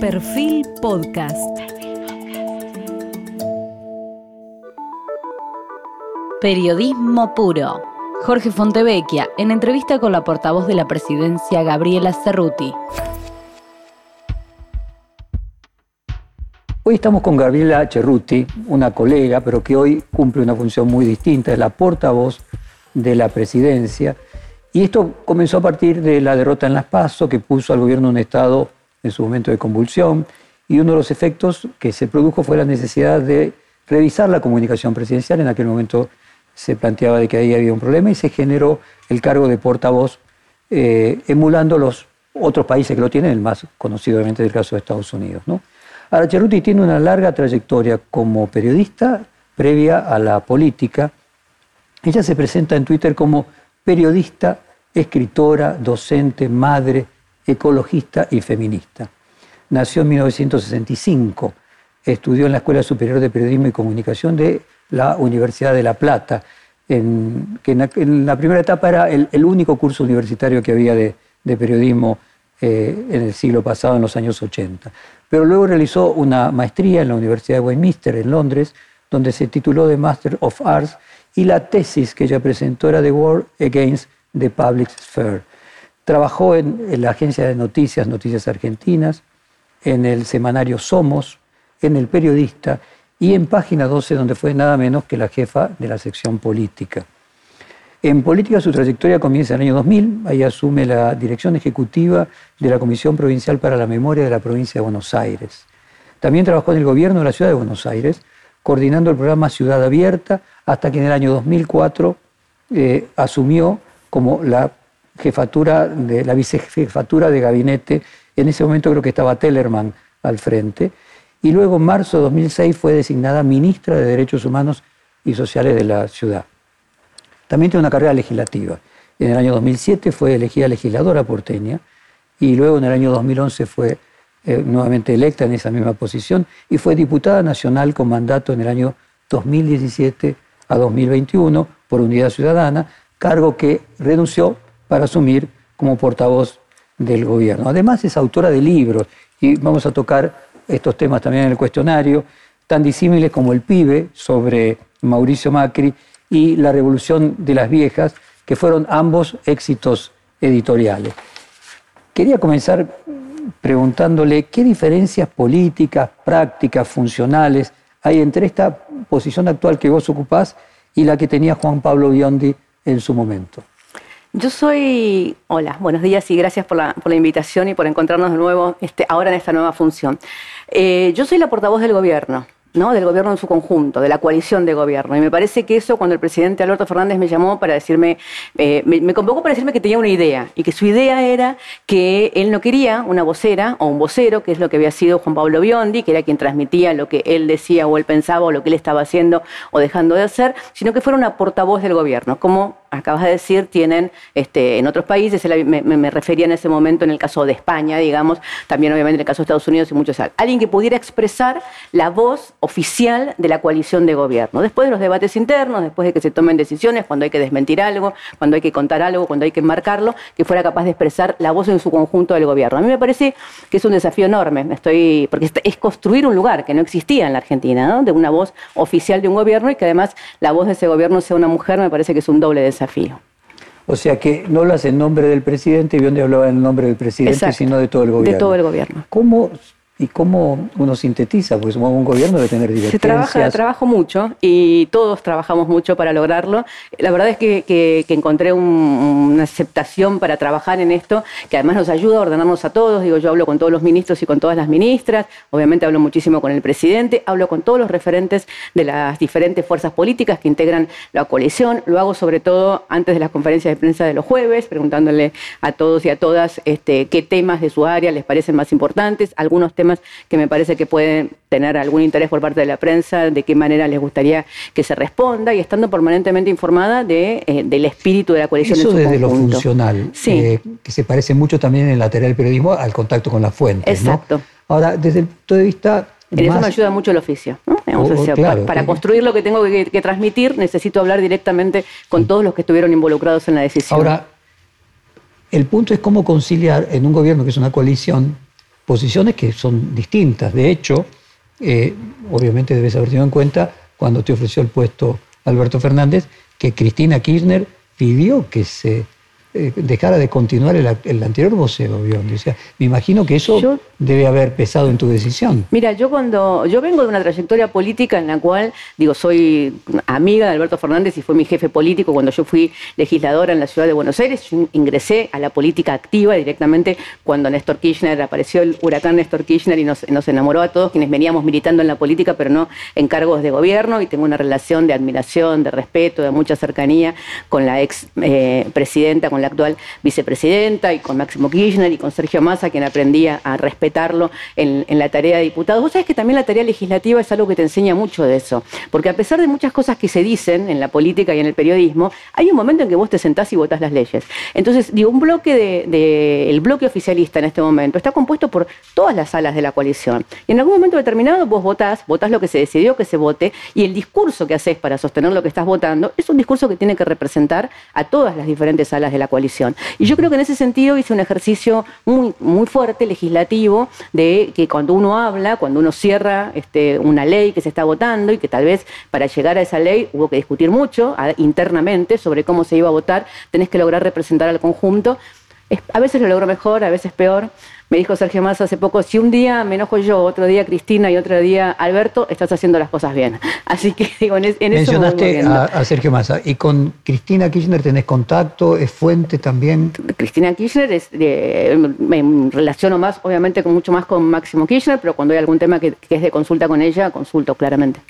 Perfil Podcast. Periodismo puro. Jorge Fontevecchia, en entrevista con la portavoz de la presidencia, Gabriela Cerruti. Hoy estamos con Gabriela Cerruti, una colega, pero que hoy cumple una función muy distinta, es la portavoz de la presidencia. Y esto comenzó a partir de la derrota en las PASO, que puso al gobierno en un estado en su momento de convulsión. Y uno de los efectos que se produjo fue la necesidad de revisar la comunicación presidencial. En aquel momento se planteaba de que ahí había un problema y se generó el cargo de portavoz, eh, emulando los otros países que lo tienen, el más conocido obviamente del caso de Estados Unidos. ¿no? Ahora, tiene una larga trayectoria como periodista previa a la política. Ella se presenta en Twitter como periodista, escritora, docente, madre, ecologista y feminista. Nació en 1965, estudió en la Escuela Superior de Periodismo y Comunicación de la Universidad de La Plata, en, que en la, primera etapa era el, único curso universitario que había de, periodismo eh, en el siglo pasado, en los años 80 pero luego realizó una maestría en la Universidad de Westminster, en Londres, donde se tituló de Master of Arts, y la tesis que ella presentó era The War Against the Public Sphere. Trabajó en, la agencia de noticias, Noticias Argentinas, en el semanario Somos, en El Periodista y en Página 12, donde fue nada menos que la jefa de la sección política. En política su trayectoria comienza en el año 2000, ahí asume la dirección ejecutiva de la Comisión Provincial para la Memoria de la provincia de Buenos Aires. También trabajó en el gobierno de la ciudad de Buenos Aires, coordinando el programa Ciudad Abierta, hasta que en el año 2004 eh, asumió como la jefatura de la vicejefatura de gabinete. En ese momento creo que estaba Tellerman al frente. Y luego en marzo de 2006 fue designada ministra de Derechos Humanos y Sociales de la ciudad. También tiene una carrera legislativa. En el año 2007 fue elegida legisladora porteña y luego en el año 2011 fue eh, nuevamente electa en esa misma posición y fue diputada nacional con mandato en el año 2017 a 2021 por Unidad Ciudadana, cargo que renunció para asumir como portavoz del gobierno. Además es autora de libros y vamos a tocar estos temas también en el cuestionario, tan disímiles como El pibe sobre Mauricio Macri y La Revolución de las Viejas, que fueron ambos éxitos editoriales. Quería comenzar preguntándole qué diferencias políticas, prácticas, funcionales hay entre esta posición actual que vos ocupás y la que tenía Juan Pablo Biondi en su momento. Yo soy, hola, buenos días y gracias por la, invitación y por encontrarnos de nuevo este, ahora en esta nueva función. Eh, yo soy la portavoz del gobierno. Del gobierno en su conjunto, de la coalición de gobierno. Y me parece que eso, cuando el presidente Alberto Fernández me llamó para decirme, eh, me, convocó para decirme que tenía una idea, y que su idea era que él no quería una vocera o un vocero, que es lo que había sido Juan Pablo Biondi, que era quien transmitía lo que él decía o él pensaba o lo que él estaba haciendo o dejando de hacer, sino que fuera una portavoz del gobierno, como acabas de decir, tienen este, en otros países, me, refería en ese momento en el caso de España, digamos, también obviamente en el caso de Estados Unidos y muchos. Alguien que pudiera expresar la voz oficial de la coalición de gobierno. Después de los debates internos, después de que se tomen decisiones, cuando hay que desmentir algo, cuando hay que contar algo, cuando hay que enmarcarlo, que fuera capaz de expresar la voz en su conjunto del gobierno. A mí me parece que es un desafío enorme, estoy, porque es construir un lugar que no existía en la Argentina, ¿no? de una voz oficial de un gobierno y que además la voz de ese gobierno sea una mujer, me parece que es un doble desafío. O sea que no lo hace en nombre del presidente, y donde hablaba en nombre del presidente, sino de todo el gobierno. De todo el gobierno. ¿Cómo ¿Y cómo uno sintetiza? Porque un gobierno debe tener divergencias. Se trabaja, trabajo mucho y todos trabajamos mucho para lograrlo. La verdad es que, encontré una aceptación para trabajar en esto, que además nos ayuda a ordenarnos a todos. Digo, yo hablo con todos los ministros y con todas las ministras, obviamente hablo muchísimo con el presidente, hablo con todos los referentes de las diferentes fuerzas políticas que integran la coalición. Lo hago sobre todo antes de las conferencias de prensa de los jueves, preguntándole a todos y a todas este, qué temas de su área les parecen más importantes, algunos temas que me parece que pueden tener algún interés por parte de la prensa, de qué manera les gustaría que se responda y estando permanentemente informada de, eh, del espíritu de la coalición. Eso desde lo funcional, eh, que se parece mucho también en el lateral del periodismo al contacto con la fuente. Exacto. Ahora, desde el punto de vista en eso me ayuda mucho el oficio. ¿no? Oh, para, construir lo que tengo que, que, transmitir, necesito hablar directamente con todos los que estuvieron involucrados en la decisión. Ahora, el punto es cómo conciliar en un gobierno que es una coalición posiciones que son distintas. De hecho, eh, obviamente debes haber tenido en cuenta cuando te ofreció el puesto Alberto Fernández, que Cristina Kirchner pidió que se eh, dejara de continuar el, anterior vocero, Biondi. O sea, me imagino que eso debe haber pesado en tu decisión. Mira, yo cuando yo vengo de una trayectoria política en la cual, digo, soy amiga de Alberto Fernández y fue mi jefe político cuando yo fui legisladora en la ciudad de Buenos Aires. ingresé a la política activa directamente cuando Néstor Kirchner apareció el huracán Néstor Kirchner y nos, enamoró a todos quienes veníamos militando en la política, pero no en cargos de gobierno. Y tengo una relación de admiración, de respeto, de mucha cercanía con la ex eh, presidenta, con la actual vicepresidenta y con Máximo Kirchner y con Sergio Massa, quien aprendía a respetarlo en, la tarea de diputado. Vos sabés que también la tarea legislativa es algo que te enseña mucho de eso, porque a pesar de muchas cosas que se dicen en la política y en el periodismo, hay un momento en que vos te sentás y votás las leyes. Entonces, digo, un bloque de, el bloque oficialista en este momento está compuesto por todas las salas de la coalición. Y en algún momento determinado vos votás, votás lo que se decidió que se vote, y el discurso que haces para sostener lo que estás votando es un discurso que tiene que representar a todas las diferentes salas de la coalición. Y yo creo que en ese sentido hice un ejercicio muy, muy fuerte, legislativo, de que cuando uno habla, cuando uno cierra este, una ley que se está votando y que tal vez para llegar a esa ley hubo que discutir mucho internamente sobre cómo se iba a votar, tenés que lograr representar al conjunto. a veces lo logro mejor, a veces peor. Me dijo Sergio Massa hace poco, si un día me enojo yo, otro día Cristina y otro día Alberto, estás haciendo las cosas bien. Así que digo, en, en Mencionaste a, a, Sergio Massa. ¿Y con Cristina Kirchner tenés contacto? ¿Es fuente también? Cristina Kirchner, es, me relaciono más, obviamente, con mucho más con Máximo Kirchner, pero cuando hay algún tema que, que es de consulta con ella, consulto claramente.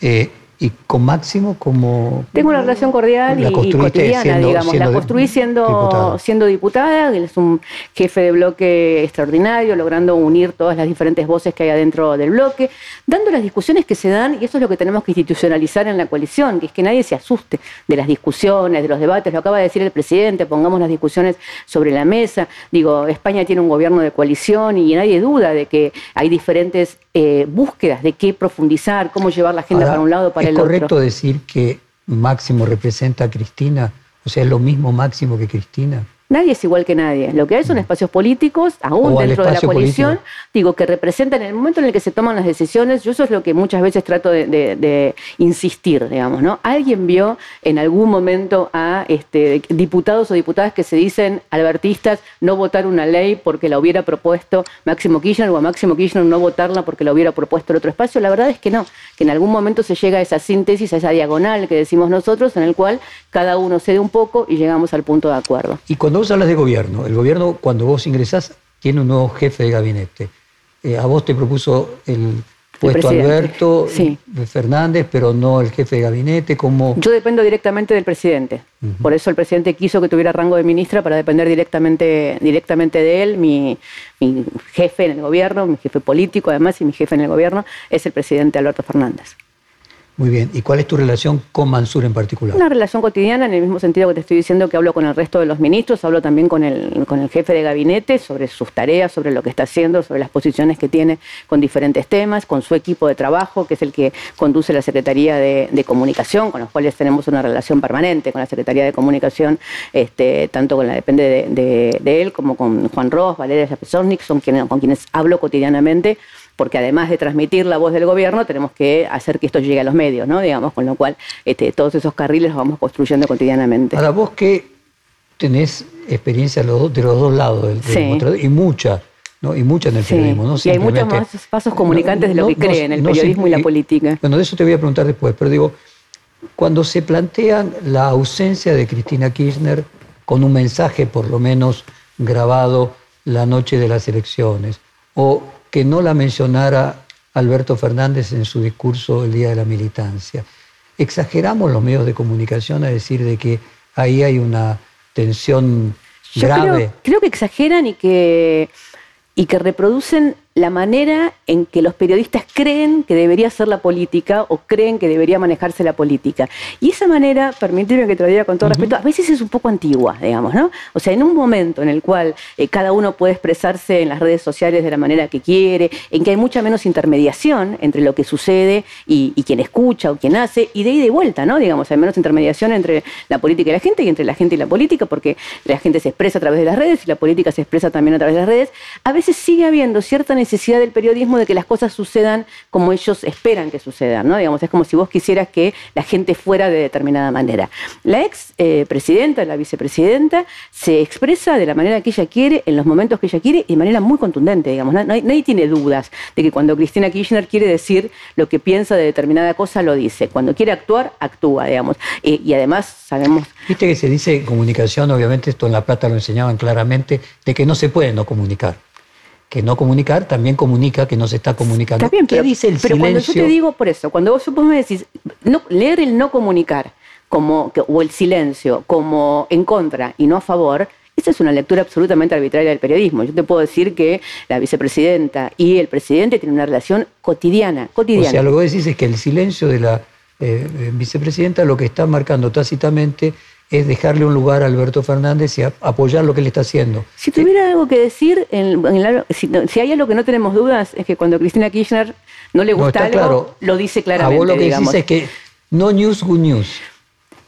Eh, y con Máximo como... Tengo una relación cordial y, cotidiana, digamos. la construí siendo diputada. siendo diputada, él es un jefe de bloque extraordinario, logrando unir todas las diferentes voces que hay adentro del bloque, dando las discusiones que se dan, y eso es lo que tenemos que institucionalizar en la coalición, que es que nadie se asuste de las discusiones, de los debates, lo acaba de decir el presidente, pongamos las discusiones sobre la mesa. Digo, España tiene un gobierno de coalición y nadie duda de que hay diferentes eh, búsquedas de qué profundizar, cómo llevar la agenda para un lado, para el. ¿Es correcto decir que Máximo representa a Cristina? O sea, es lo mismo Máximo que Cristina. Nadie es igual que nadie. Lo que hay son mm. espacios políticos, aún dentro de la coalición, digo, que representan en el momento en el que se toman las decisiones. Yo eso es lo que muchas veces trato de, insistir, digamos, ¿no? Alguien vio en algún momento a este, diputados o diputadas que se dicen albertistas no votar una ley porque la hubiera propuesto Máximo Kirchner o a Máximo Kirchner no votarla porque la hubiera propuesto el otro espacio. La verdad es que no, que en algún momento se llega a esa síntesis, a esa diagonal que decimos nosotros, en el cual cada uno cede un poco y llegamos al punto de acuerdo. Y cuando vos hablas de gobierno, el gobierno cuando vos ingresás tiene un nuevo jefe de gabinete. Eh, a vos te propuso el puesto Alberto Fernández, pero no el jefe de gabinete. como Yo dependo directamente del presidente. Por eso el presidente quiso que tuviera rango de ministra para depender directamente, directamente de él. Mi, mi jefe en el gobierno, mi jefe político además y mi jefe en el gobierno es el presidente Alberto Fernández. Muy bien. ¿Y cuál es tu relación con Mansur en particular? Una relación cotidiana, en el mismo sentido que te estoy diciendo que hablo con el resto de los ministros, hablo también con el, con el jefe de gabinete sobre sus tareas, sobre lo que está haciendo, sobre las posiciones que tiene con diferentes temas, con su equipo de trabajo, que es el que conduce la Secretaría de, Comunicación, con los cuales tenemos una relación permanente con la Secretaría de Comunicación, este, tanto con la depende de, él como con Juan Ross, Valeria Zapesovnik, son con quienes hablo cotidianamente porque además de transmitir la voz del gobierno, tenemos que hacer que esto llegue a los medios, ¿no? Digamos, con lo cual este, todos esos carriles los vamos construyendo cotidianamente. Ahora, vos que tenés experiencia de los, dos lados del, y mucha, ¿no? Y mucha en el periodismo, ¿no? Y hay muchos más pasos comunicantes de lo que creen el periodismo y la política. Bueno, de eso te voy a preguntar después, pero digo, cuando se plantean la ausencia de Cristina Kirchner con un mensaje por lo menos grabado la noche de las elecciones, o que no la mencionara Alberto Fernández en su discurso el día de la militancia. Exageramos los medios de comunicación a decir de que ahí hay una tensión grave. Creo, que exageran y que, y que reproducen la manera en que los periodistas creen que debería ser la política o creen que debería manejarse la política. Y esa manera, permíteme que te lo diga con todo respeto, a veces es un poco antigua, digamos, ¿no? O sea, en un momento en el cual eh, cada uno puede expresarse en las redes sociales de la manera que quiere, en que hay mucha menos intermediación entre lo que sucede y, quien escucha o quien hace, y de ida y vuelta, ¿no? Digamos, hay menos intermediación entre la política y la gente y entre la gente y la política, porque la gente se expresa a través de las redes y la política se expresa también a través de las redes. A veces sigue habiendo cierta necesidad necesidad del periodismo de que las cosas sucedan como ellos esperan que sucedan, ¿no? Digamos, es como si vos quisieras que la gente fuera de determinada manera. La ex eh, presidenta, la vicepresidenta, se expresa de la manera que ella quiere, en los momentos que ella quiere, y de manera muy contundente, digamos. Nadie, tiene dudas de que cuando Cristina Kirchner quiere decir lo que piensa de determinada cosa, lo dice. Cuando quiere actuar, actúa, digamos. y además sabemos... Viste que se dice comunicación, obviamente esto en La Plata lo enseñaban claramente, de que no se puede no comunicar que no comunicar también comunica que no se está comunicando. Está bien, ¿Qué dice el pero cuando yo te digo por eso, cuando vos, me decís, no, leer el no comunicar como, o el silencio como en contra y no a favor, esa es una lectura absolutamente arbitraria del periodismo. Yo te puedo decir que la vicepresidenta y el presidente tienen una relación cotidiana, cotidiana. O sea, lo que vos decís es que el silencio de la eh, vicepresidenta lo que está marcando tácitamente es dejarle un lugar a Alberto Fernández y apoyar lo que él está haciendo. Si tuviera algo que decir, si, hay algo que no tenemos dudas, es que cuando Cristina Kirchner no le gusta algo, lo dice claramente. A vos lo que decís es que no news, good news.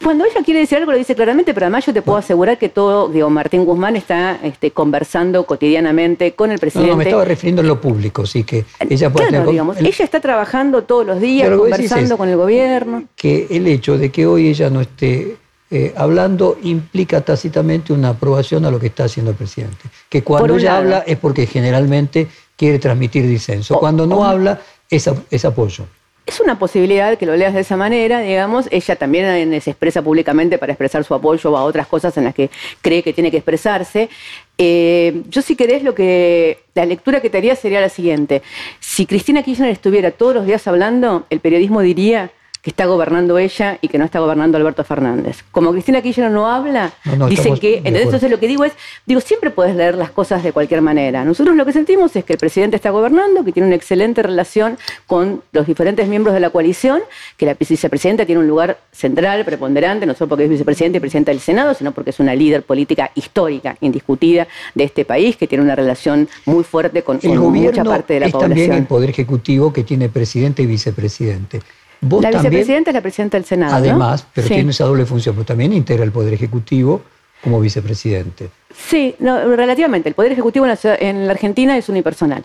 Cuando ella quiere decir algo lo dice claramente, pero además yo te puedo asegurar que todo, digo, Martín Guzmán está este, conversando cotidianamente con el presidente. No, me estaba refiriendo a lo público, sí que ella puede claro, digamos, ella está trabajando todos los días, conversando con el gobierno. Que el hecho de que hoy ella no esté eh, hablando implica tácitamente una aprobación a lo que está haciendo el presidente. Que cuando ella habla es porque generalmente quiere transmitir disenso. cuando no habla es, apoyo. Es una posibilidad que lo leas de esa manera, digamos. Ella también se expresa públicamente para expresar su apoyo a otras cosas en las que cree que tiene que expresarse. Eh, yo si querés lo que la lectura que te haría sería la siguiente. Si Cristina Kirchner estuviera todos los días hablando, el periodismo diría que está gobernando ella y que no está gobernando Alberto Fernández. Como Cristina Kirchner no habla, dicen que, entonces lo que digo es, digo, siempre puedes leer las cosas de cualquier manera. Nosotros lo que sentimos es que el presidente está gobernando, que tiene una excelente relación con los diferentes miembros de la coalición, que la vicepresidenta tiene un lugar central, preponderante, no solo porque es vicepresidenta y presidenta del Senado, sino porque es una líder política histórica, indiscutida de este país, que tiene una relación muy fuerte con, mucha parte de la es población. También el Poder Ejecutivo que tiene presidente y vicepresidente la vicepresidenta es la presidenta del Senado. Además, pero tiene esa doble función, pero también integra el Poder Ejecutivo como vicepresidente. Sí, relativamente. El Poder Ejecutivo en la, Argentina es unipersonal.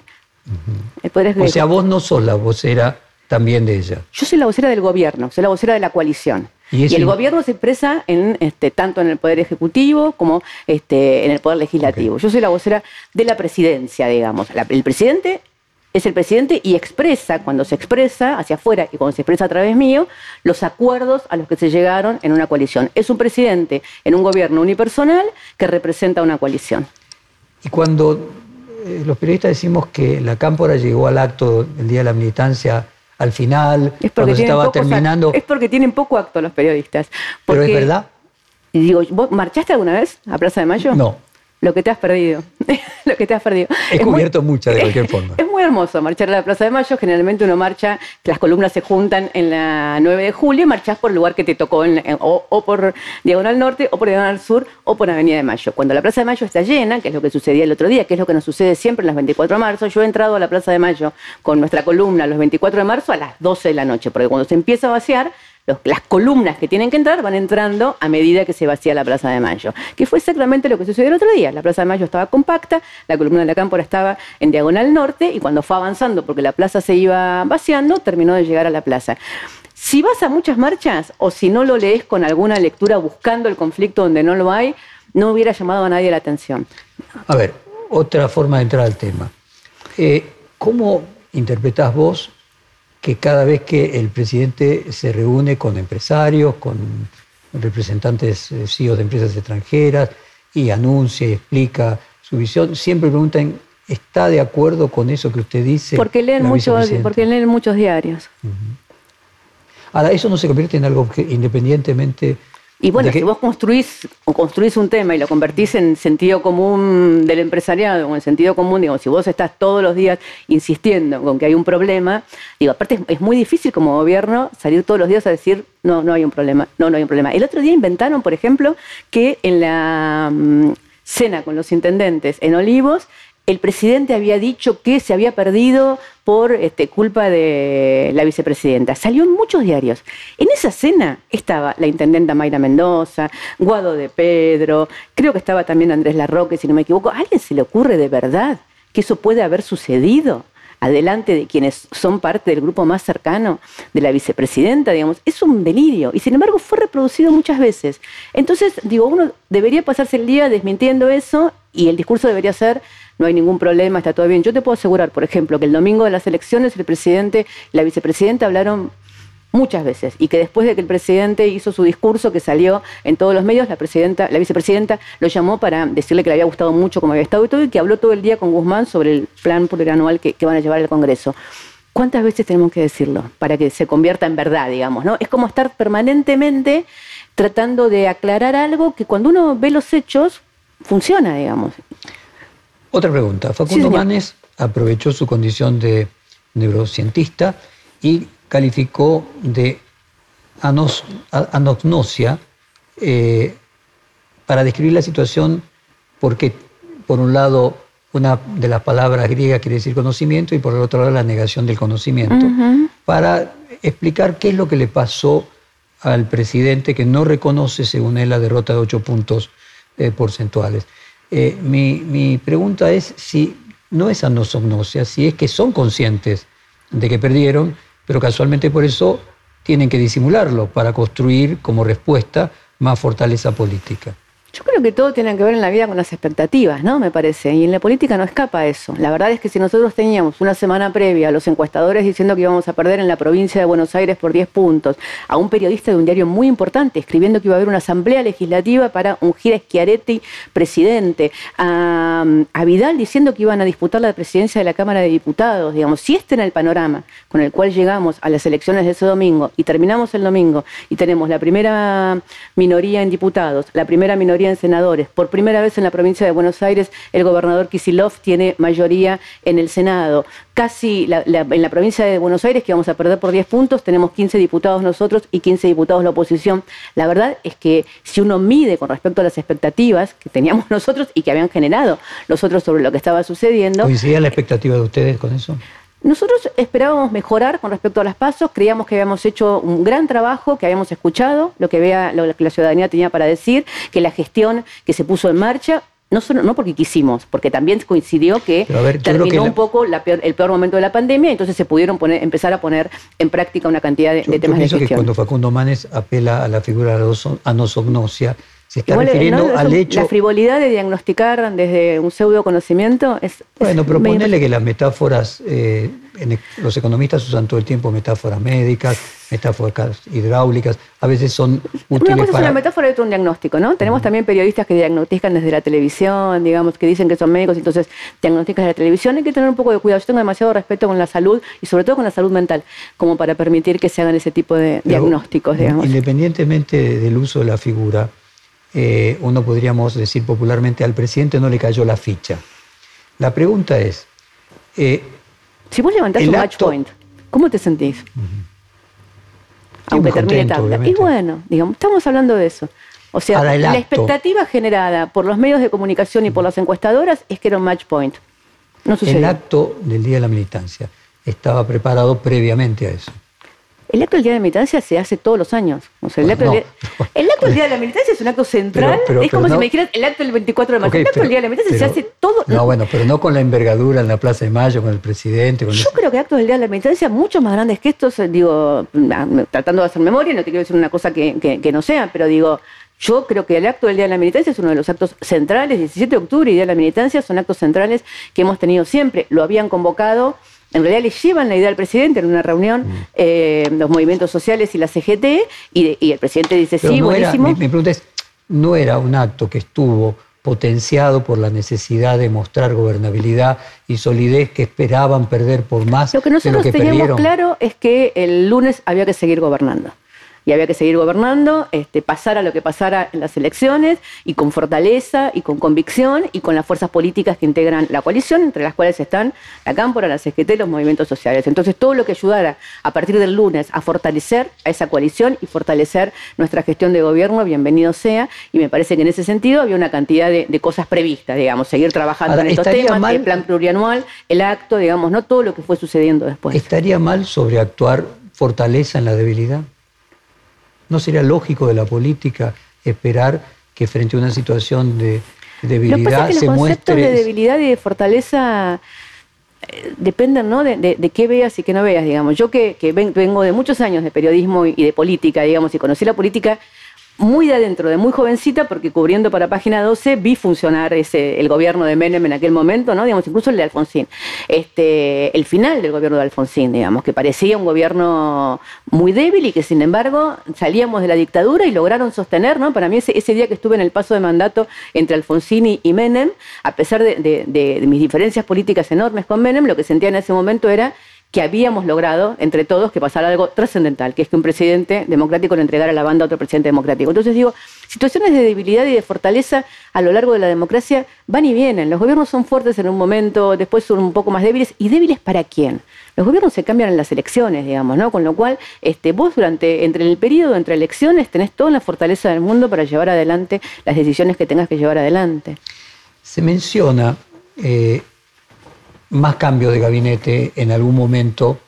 o sea, vos no sos la vocera también de ella. Yo soy la vocera del gobierno, soy la vocera de la coalición. Y, el gobierno se expresa en, este, tanto en el Poder Ejecutivo como este, en el Poder Legislativo. Yo soy la vocera de la presidencia, digamos. el presidente es el presidente y expresa, cuando se expresa hacia afuera y cuando se expresa a través mío, los acuerdos a los que se llegaron en una coalición. Es un presidente en un gobierno unipersonal que representa una coalición. Y cuando eh, los periodistas decimos que la Cámpora llegó al acto el día de la militancia al final, cuando se estaba terminando... Es porque tienen poco acto los periodistas. Pero es verdad. Digo, ¿vos marchaste alguna vez a Plaza de Mayo? No lo que te has perdido. lo que te has perdido. He cubierto mucha de cualquier forma. Es muy hermoso marchar a la Plaza de Mayo. Generalmente uno marcha, las columnas se juntan en la 9 de julio y marchas por el lugar que te tocó, o, por Diagonal Norte, o por Diagonal Sur, o por Avenida de Mayo. Cuando la Plaza de Mayo está llena, que es lo que sucedía el otro día, que es lo que nos sucede siempre en las 24 de marzo, yo he entrado a la Plaza de Mayo con nuestra columna los 24 de marzo a las 12 de la noche, porque cuando se empieza a vaciar, las columnas que tienen que entrar van entrando a medida que se vacía la Plaza de Mayo, que fue exactamente lo que sucedió el otro día. La Plaza de Mayo estaba compacta, la columna de la Cámpora estaba en diagonal norte y cuando fue avanzando, porque la plaza se iba vaciando, terminó de llegar a la plaza. Si vas a muchas marchas o si no lo lees con alguna lectura buscando el conflicto donde no lo hay, no hubiera llamado a nadie la atención. A ver, otra forma de entrar al tema. Eh, ¿Cómo interpretás vos que cada vez que el presidente se reúne con empresarios, con representantes eh, CEOs de empresas extranjeras y anuncia y explica su visión, siempre preguntan, ¿está de acuerdo con eso que usted dice? Porque leen, muchos, porque leen muchos diarios. Ahora, eso no se convierte en algo que independientemente Y bueno, si vos construís, construís un tema y lo convertís en sentido común del empresariado o en sentido común, digamos, si vos estás todos los días insistiendo con que hay un problema, digo, aparte es, muy difícil como gobierno salir todos los días a decir, no, no hay un problema, no, no hay un problema. El otro día inventaron, por ejemplo, que en la mm, cena con los intendentes en Olivos, el presidente había dicho que se había perdido por este, culpa de la vicepresidenta. Salió en muchos diarios. En esa cena estaba la intendenta Mayra Mendoza, Guado de Pedro, creo que estaba también Andrés Larroque, si no me equivoco. ¿A alguien se le ocurre de verdad que eso puede haber sucedido? adelante de quienes son parte del grupo más cercano de la vicepresidenta, digamos, es un delirio. Y sin embargo fue reproducido muchas veces. Entonces, digo, uno debería pasarse el día desmintiendo eso y el discurso debería ser no hay ningún problema, está todo bien. Yo te puedo asegurar, por ejemplo, que el domingo de las elecciones el presidente la vicepresidenta hablaron muchas veces y que después de que el presidente hizo su discurso que salió en todos los medios, la presidenta, la vicepresidenta lo llamó para decirle que le había gustado mucho cómo había estado y todo y que habló todo el día con Guzmán sobre el plan plurianual que, que van a llevar al Congreso. ¿Cuántas veces tenemos que decirlo para que se convierta en verdad, digamos? ¿no? Es como estar permanentemente tratando de aclarar algo que cuando uno ve los hechos funciona, digamos. Otra pregunta. Facundo Manes aprovechó su condición de neurocientista y calificó de anognosia eh, para describir la situación porque, por un lado, una de las palabras griegas quiere decir conocimiento y por el otro lado la negación del conocimiento, para explicar qué es lo que le pasó al presidente que no reconoce, según él, la derrota de ocho puntos eh, porcentuales. Eh, mi, pregunta es si no es anosognosia, si es que son conscientes de que perdieron, pero casualmente por eso tienen que disimularlo para construir como respuesta más fortaleza política. Yo creo que todo tiene que ver en la vida con las expectativas, ¿no? Me parece. Y en la política no escapa eso. La verdad es que si nosotros teníamos una semana previa a los encuestadores diciendo que íbamos a perder en la provincia de Buenos Aires por 10 puntos, a un periodista de un diario muy importante escribiendo que iba a haber una asamblea legislativa para ungir a Schiaretti presidente, a, a Vidal diciendo que iban a disputar la presidencia de la Cámara de Diputados, digamos, si este era el panorama con el cual llegamos a las elecciones de ese domingo y terminamos el domingo y tenemos la primera minoría en diputados, la primera minoría en senadores. Por primera vez en la provincia de Buenos Aires, el gobernador Kisilov tiene mayoría en el Senado. Casi en la provincia de Buenos Aires, que vamos a perder por 10 puntos, tenemos 15 diputados nosotros y 15 diputados la oposición. La verdad es que si uno mide con respecto a las expectativas que teníamos nosotros y que habían generado los otros sobre lo que estaba sucediendo. ¿Coincidía la expectativa de ustedes con eso? Nosotros esperábamos mejorar con respecto a las pasos, creíamos que habíamos hecho un gran trabajo, que habíamos escuchado lo que, vea, lo que la ciudadanía tenía para decir, que la gestión que se puso en marcha no, solo, no porque quisimos, porque también coincidió que terminó un poco el peor momento de la pandemia, entonces se pudieron poner, empezar a poner en práctica una cantidad de, temas de gestión. que cuando Facundo Manes apela a la figura de la anosognosia, se está refiriendo al hecho. La frivolidad de diagnosticar desde un pseudo conocimiento es. Bueno, proponerle que las metáforas, eh, los economistas usan todo el tiempo metáforas médicas, metáforas hidráulicas, a veces son útiles. Una cosa es una metáfora y otra un diagnóstico, ¿no? Tenemos también periodistas que diagnostican desde la televisión, digamos, que dicen que son médicos, entonces diagnostican desde la televisión. Hay que tener un poco de cuidado. Yo tengo demasiado respeto con la salud y sobre todo con la salud mental, como para permitir que se hagan ese tipo de diagnósticos, digamos. Independientemente del uso de la figura eh, uno podríamos decir popularmente, al presidente no le cayó la ficha. La pregunta es... Eh, si vos levantás un match point, ¿cómo te sentís? Aunque termine tarde. Y bueno, digamos, estamos hablando de eso. O sea, la expectativa generada por los medios de comunicación y por las encuestadoras es que era un match point. No El acto del Día de la Militancia estaba preparado previamente a eso. El acto del Día de la Militancia se hace todos los años. el, acto del día, de la Militancia es un acto central. es como si me dijeras el acto del 24 de mayo. el acto del Día de la Militancia se hace todo. No, bueno, pero no con la envergadura en la Plaza de Mayo, con el presidente. Yo creo que actos del Día de la Militancia mucho más grandes que estos, eh, digo, ah, tratando de hacer memoria, no te quiero decir una cosa que, no sea, pero digo, yo creo que el acto del Día de la Militancia es uno de los actos centrales, 17 de octubre y Día de la Militancia son actos centrales que hemos tenido siempre. Lo habían convocado en realidad le llevan la idea al presidente en una reunión, mm. eh, los movimientos sociales y la CGT, y, el presidente dice, sí, buenísimo. mi, pregunta es, ¿no era un acto que estuvo potenciado por la necesidad de mostrar gobernabilidad y solidez que esperaban perder por más. Lo que nosotros teníamos claro es que el lunes había que seguir gobernando. Y había que seguir gobernando, este, pasara lo que pasara en las elecciones, y con fortaleza, y con convicción, y con las fuerzas políticas que integran la coalición, entre las cuales están la Cámpora, la CGT, los movimientos sociales. Entonces, todo lo que ayudara a partir del lunes a fortalecer a esa coalición y fortalecer nuestra gestión de gobierno, bienvenido sea, y me parece que en ese sentido había una cantidad de, cosas previstas, digamos, seguir trabajando en estos temas, el plan plurianual, el acto, digamos, no todo lo que fue sucediendo después. ¿Estaría mal sobreactuar fortaleza en la debilidad? ¿No sería lógico de la política esperar que frente a una situación de debilidad se los conceptos de debilidad y de fortaleza eh, dependen ¿no? de, qué veas y qué no veas, digamos. Yo que, que, vengo de muchos años de periodismo y de política, digamos, y conocí la política muy de adentro, de muy jovencita, porque cubriendo para Página 12 vi funcionar ese, el gobierno de Menem en aquel momento, ¿no? Digamos, incluso el de Alfonsín. Este, el final del gobierno de Alfonsín, digamos, que parecía un gobierno muy débil y que sin embargo salíamos de la dictadura y lograron sostener, ¿no? Para mí ese, ese día que estuve en el paso de mandato entre Alfonsín y, Menem, a pesar de mis diferencias políticas enormes con Menem, lo que sentía en ese momento era que habíamos logrado entre todos que pasara algo trascendental, que es que un presidente democrático le entregara la banda a otro presidente democrático. Entonces digo, situaciones de debilidad y de fortaleza a lo largo de la democracia van y vienen. Los gobiernos son fuertes en un momento, después son un poco más débiles. ¿Y débiles para quién? Los gobiernos se cambian en las elecciones, digamos, ¿no? Con lo cual, este, vos durante, entre el periodo entre elecciones tenés toda la fortaleza del mundo para llevar adelante las decisiones que tengas que llevar adelante. Se menciona eh, más cambios de gabinete en algún momento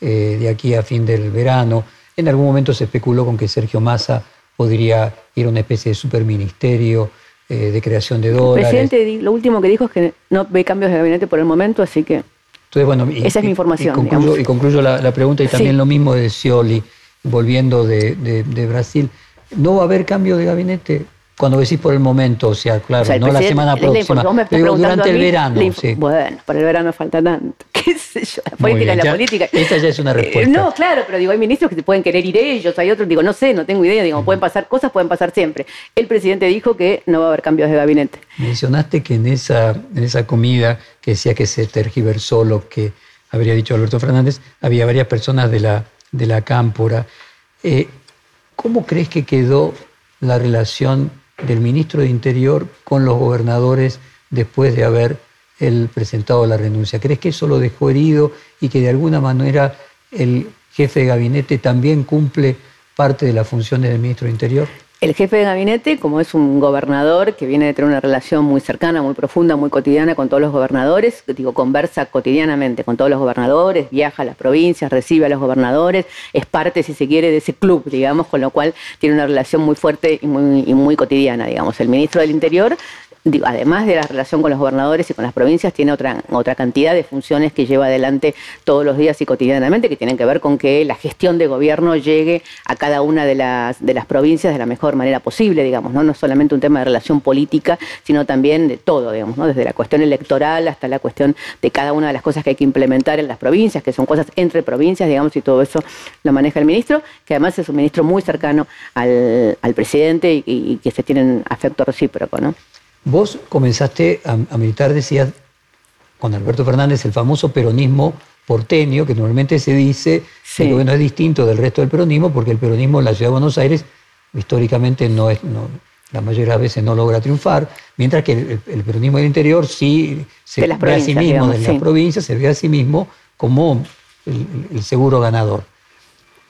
eh, de aquí a fin del verano. En algún momento se especuló con que Sergio Massa podría ir a una especie de superministerio eh, de creación de dólares. El presidente lo último que dijo es que no ve cambios de gabinete por el momento, así que Entonces, bueno, esa es mi información. Y concluyo, la, pregunta y también lo mismo de Scioli, volviendo de, de Brasil. ¿No va a haber cambio de gabinete? Cuando decís por el momento, o sea, claro, no la semana próxima, pero durante el verano. Sí. Bueno, para el verano falta tanto. ¿Qué sé yo? La política es la política. Esa ya es una eh, respuesta. no, claro, pero digo, hay ministros que se pueden querer ir ellos, hay otros, digo, no sé, no tengo idea, digo, pueden pasar cosas, pueden pasar siempre. El presidente dijo que no va a haber cambios de gabinete. Mencionaste que en esa, en esa comida que decía que se tergiversó lo que habría dicho Alberto Fernández, había varias personas de la, de la cámpora. Eh, ¿Cómo crees que quedó la relación del ministro de Interior con los gobernadores después de haber él presentado la renuncia. ¿Crees que eso lo dejó herido y que de alguna manera el jefe de gabinete también cumple parte de las funciones del ministro de Interior? El jefe de gabinete, como es un gobernador que viene de tener una relación muy cercana, muy profunda, muy cotidiana con todos los gobernadores, digo, conversa cotidianamente con todos los gobernadores, viaja a las provincias, recibe a los gobernadores, es parte, si se quiere, de ese club, digamos, con lo cual tiene una relación muy fuerte y muy, y muy cotidiana, digamos. El ministro del Interior además de la relación con los gobernadores y con las provincias, tiene otra, otra cantidad de funciones que lleva adelante todos los días y cotidianamente, que tienen que ver con que la gestión de gobierno llegue a cada una de las, de las provincias de la mejor manera posible, digamos, ¿no? No solamente un tema de relación política, sino también de todo, digamos, ¿no? Desde la cuestión electoral hasta la cuestión de cada una de las cosas que hay que implementar en las provincias, que son cosas entre provincias, digamos, y todo eso lo maneja el ministro, que además es un ministro muy cercano al, presidente y, y que se tienen afecto recíproco, ¿no? Vos comenzaste a, militar, decías, con Alberto Fernández, el famoso peronismo porteño, que normalmente se dice que no es distinto del resto del peronismo, porque el peronismo en la ciudad de Buenos Aires históricamente no es, la mayoría de las veces no logra triunfar, mientras que el, peronismo del interior sí se ve a sí mismo, de la provincia, se ve a sí mismo como el, seguro ganador.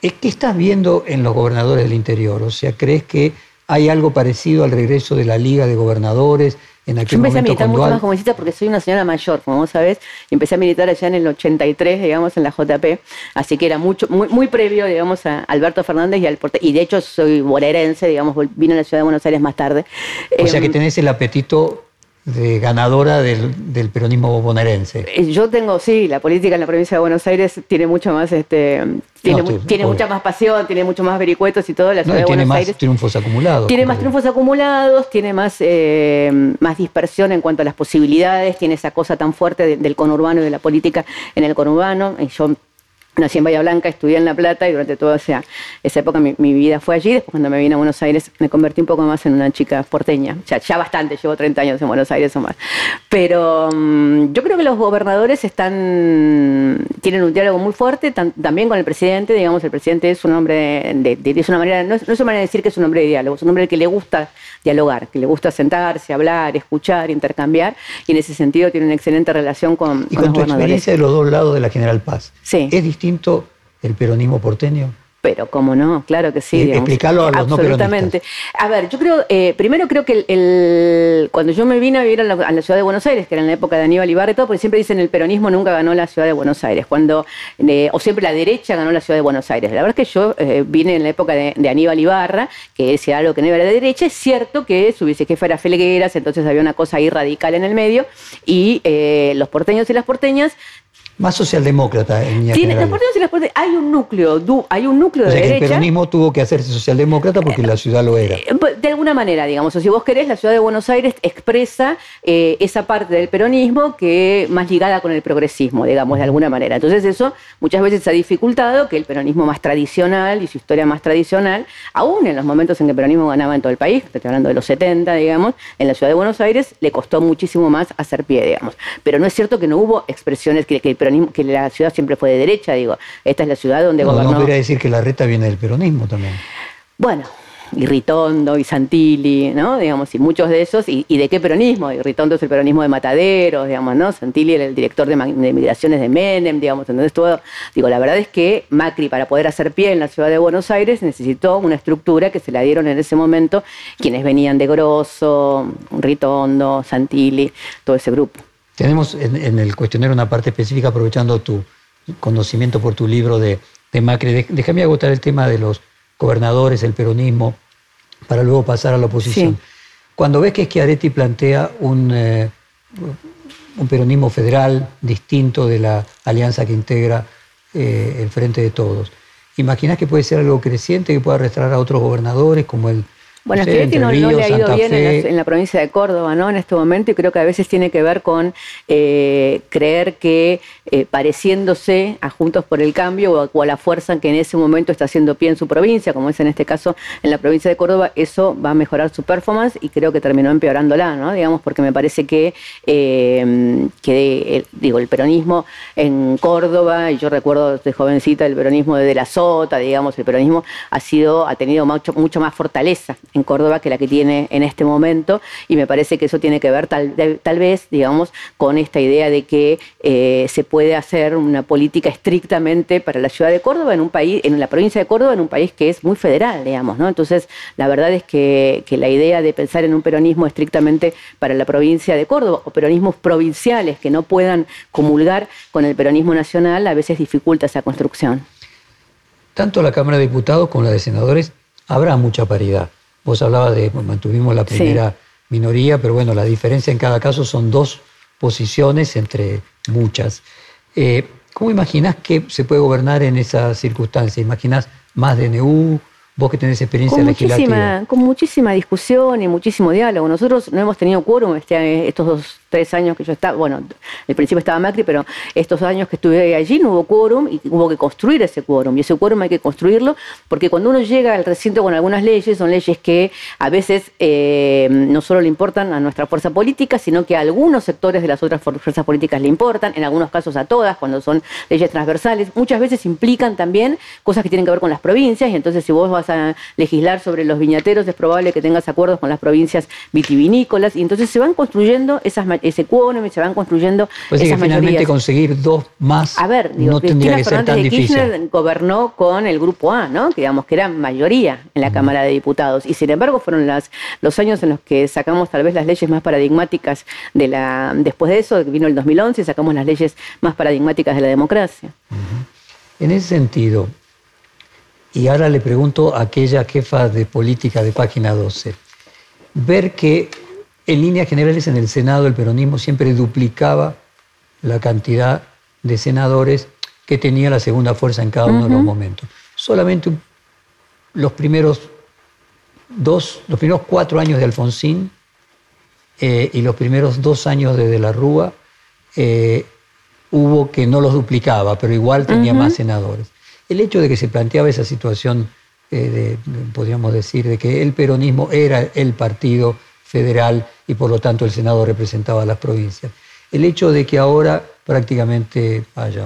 ¿Qué estás viendo en los gobernadores del interior? O sea, ¿crees que hay algo parecido al regreso de la Liga de Gobernadores en aquel Yo empecé a militar mucho más jovencita porque soy una señora mayor, como vos sabés, y empecé a militar allá en el 83, digamos, en la JP, así que era mucho, muy, muy previo, digamos, a Alberto Fernández y al y de hecho soy bonaerense, digamos, vine a la ciudad de Buenos Aires más tarde. O sea que em, tenés el apetito de ganadora del, peronismo bonaerense. Eh, yo tengo, sí, la política en la provincia de Buenos Aires tiene mucho más, este, tiene, tiene mucha más pasión, tiene mucho más vericuetos y todo. La ciudad de tiene Buenos más triunfos acumulados. Tiene más triunfos acumulados, tiene más, eh, más dispersión en cuanto a las posibilidades, tiene esa cosa tan fuerte del conurbano y de la política en el conurbano. Y yo Nací en Bahía Blanca, estudié en La Plata y durante toda esa, esa época mi, vida fue allí. Después cuando me vine a Buenos Aires me convertí un poco más en una chica porteña. Ya, ya bastante, llevo 30 años en Buenos Aires o más. Pero mm, yo creo que los gobernadores están tienen un diálogo muy fuerte también con el presidente. Digamos, el presidente es un hombre, de, es una manera, no es, no es una manera de decir que es un hombre de diálogo, es un hombre que le gusta dialogar, que le gusta sentarse, hablar, escuchar, intercambiar, y en ese sentido tiene una excelente relación con, ¿Y con, tu experiencia de los dos lados de la General Paz, sí. ¿es distinto el peronismo porteño? Pero cómo no, claro que sí. Eh, explicarlo a los Absolutamente. a ver, yo creo, eh, primero creo que el, cuando yo me vine a vivir a la, ciudad de Buenos Aires, que era en la época de Aníbal Ibarra y todo, porque siempre dicen el peronismo nunca ganó la ciudad de Buenos Aires, cuando eh, o siempre la derecha ganó la ciudad de Buenos Aires. La verdad es que yo vine en la época de, Aníbal Ibarra, que decía algo que no era de derecha. Es cierto que su vicejefe era Felgueras, entonces había una cosa ahí radical en el medio, y los porteños y las porteñas más socialdemócrata en mi Tiene, hay un núcleo, hay un núcleo de derecha. el peronismo tuvo que hacerse socialdemócrata porque la ciudad lo era. Eh, de alguna manera, digamos, o si vos querés, la ciudad de Buenos Aires expresa eh, esa parte del peronismo que más ligada con el progresismo, digamos, de alguna manera. Entonces eso muchas veces ha dificultado que el peronismo más tradicional y su historia más tradicional, aún en los momentos en que el peronismo ganaba en todo el país, estoy hablando de los 70, digamos, en la ciudad de Buenos Aires le costó muchísimo más hacer pie, digamos. Pero no es cierto que no hubo expresiones que, que el peronismo que la ciudad siempre fue de derecha, digo, esta es la ciudad donde no, gobernó. No podría decir que la reta viene del peronismo también. Bueno, y Ritondo y Santilli, ¿no? Digamos, y muchos de esos, y, de qué peronismo, y Ritondo es el peronismo de Mataderos, digamos, ¿no? Santilli era el director de, migraciones de Menem, digamos, entonces todo, digo, la verdad es que Macri para poder hacer pie en la ciudad de Buenos Aires necesitó una estructura que se la dieron en ese momento quienes venían de Grosso, Ritondo, Santilli, todo ese grupo. Tenemos en, el cuestionario una parte específica aprovechando tu conocimiento por tu libro de, Macri. Déjame agotar el tema de los gobernadores, el peronismo, para luego pasar a la oposición. Cuando ves que Schiaretti plantea un, eh, un peronismo federal distinto de la alianza que integra eh, el Frente de Todos, ¿imaginas que puede ser algo creciente que pueda arrastrar a otros gobernadores como el bueno, no, no, le ha ido bien en la, provincia de Córdoba, ¿no? En este momento, y creo que a veces tiene que ver con eh, creer que eh, pareciéndose a Juntos por el Cambio o a, la fuerza que en ese momento está haciendo pie en su provincia, como es en este caso en la provincia de Córdoba, eso va a mejorar su performance y creo que terminó empeorándola, ¿no? Digamos, porque me parece que, eh, que digo, el peronismo en Córdoba, y yo recuerdo de jovencita el peronismo de, de la Sota, digamos, el peronismo ha sido, ha tenido mucho, mucho más fortaleza en Córdoba que la que tiene en este momento y me parece que eso tiene que ver tal, vez, digamos, con esta idea de que eh, se puede hacer una política estrictamente para la ciudad de Córdoba en un país, en la provincia de Córdoba, en un país que es muy federal, digamos, ¿no? Entonces, la verdad es que, que la idea de pensar en un peronismo estrictamente para la provincia de Córdoba o peronismos provinciales que no puedan comulgar con el peronismo nacional a veces dificulta esa construcción. Tanto la Cámara de Diputados como la de Senadores habrá mucha paridad. Vos hablabas de, mantuvimos la primera minoría, pero bueno, la diferencia en cada caso son dos posiciones entre muchas. Eh, ¿Cómo imaginás que se puede gobernar en esa circunstancia? ¿Imaginás más DNU? Vos que tenés experiencia con legislativa. Muchísima, con muchísima discusión y muchísimo diálogo. Nosotros no hemos tenido quórum este, estos dos tres años que yo estaba, bueno, al principio estaba Macri, pero estos años que estuve allí no hubo quórum y hubo que construir ese quórum. Y ese quórum hay que construirlo porque cuando uno llega al recinto con algunas leyes, son leyes que a veces eh, no solo le importan a nuestra fuerza política, sino que a algunos sectores de las otras fuerzas políticas le importan, en algunos casos a todas, cuando son leyes transversales. Muchas veces implican también cosas que tienen que ver con las provincias y entonces si vos vas a legislar sobre los viñateros es probable que tengas acuerdos con las provincias vitivinícolas y entonces se van construyendo esas ese quórum y se van construyendo pues esas finalmente conseguir dos más a ver, digo, no Cristina que Fernández de Kirchner gobernó con el grupo A, ¿no? Que digamos que era mayoría en la Cámara de Diputados. Y sin embargo fueron las, los años en los que sacamos tal vez las leyes más paradigmáticas de la después de eso vino el 2011 y sacamos las leyes más paradigmáticas de la democracia. En ese sentido, y ahora le pregunto a aquella jefa de política de página 12, ver que en líneas generales en el Senado el peronismo siempre duplicaba la cantidad de senadores que tenía la segunda fuerza en cada uno de los momentos. Solamente los primeros dos, los primeros cuatro años de Alfonsín eh, y los primeros dos años de De la Rúa, eh, hubo que no los duplicaba, pero igual tenía más senadores. El hecho de que se planteaba esa situación, eh, podríamos decir, de que el peronismo era el partido federal y por lo tanto el Senado representaba a las provincias. El hecho de que ahora prácticamente haya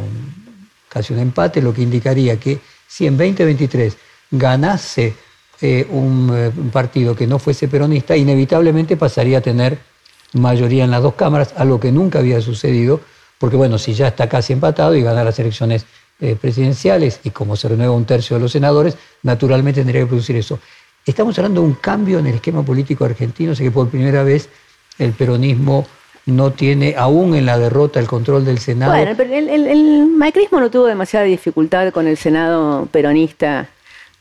casi un empate, lo que indicaría que si en 2023 ganase eh, eh, un, partido que no fuese peronista, inevitablemente pasaría a tener mayoría en las dos cámaras, algo que nunca había sucedido, porque bueno, si ya está casi empatado y gana las elecciones eh, presidenciales y como se renueva un tercio de los senadores, naturalmente tendría que producir eso. Estamos hablando de un cambio en el esquema político argentino, sé que por primera vez el peronismo no tiene aún en la derrota el control del Senado. Bueno, pero el, el macrismo no tuvo demasiada dificultad con el Senado peronista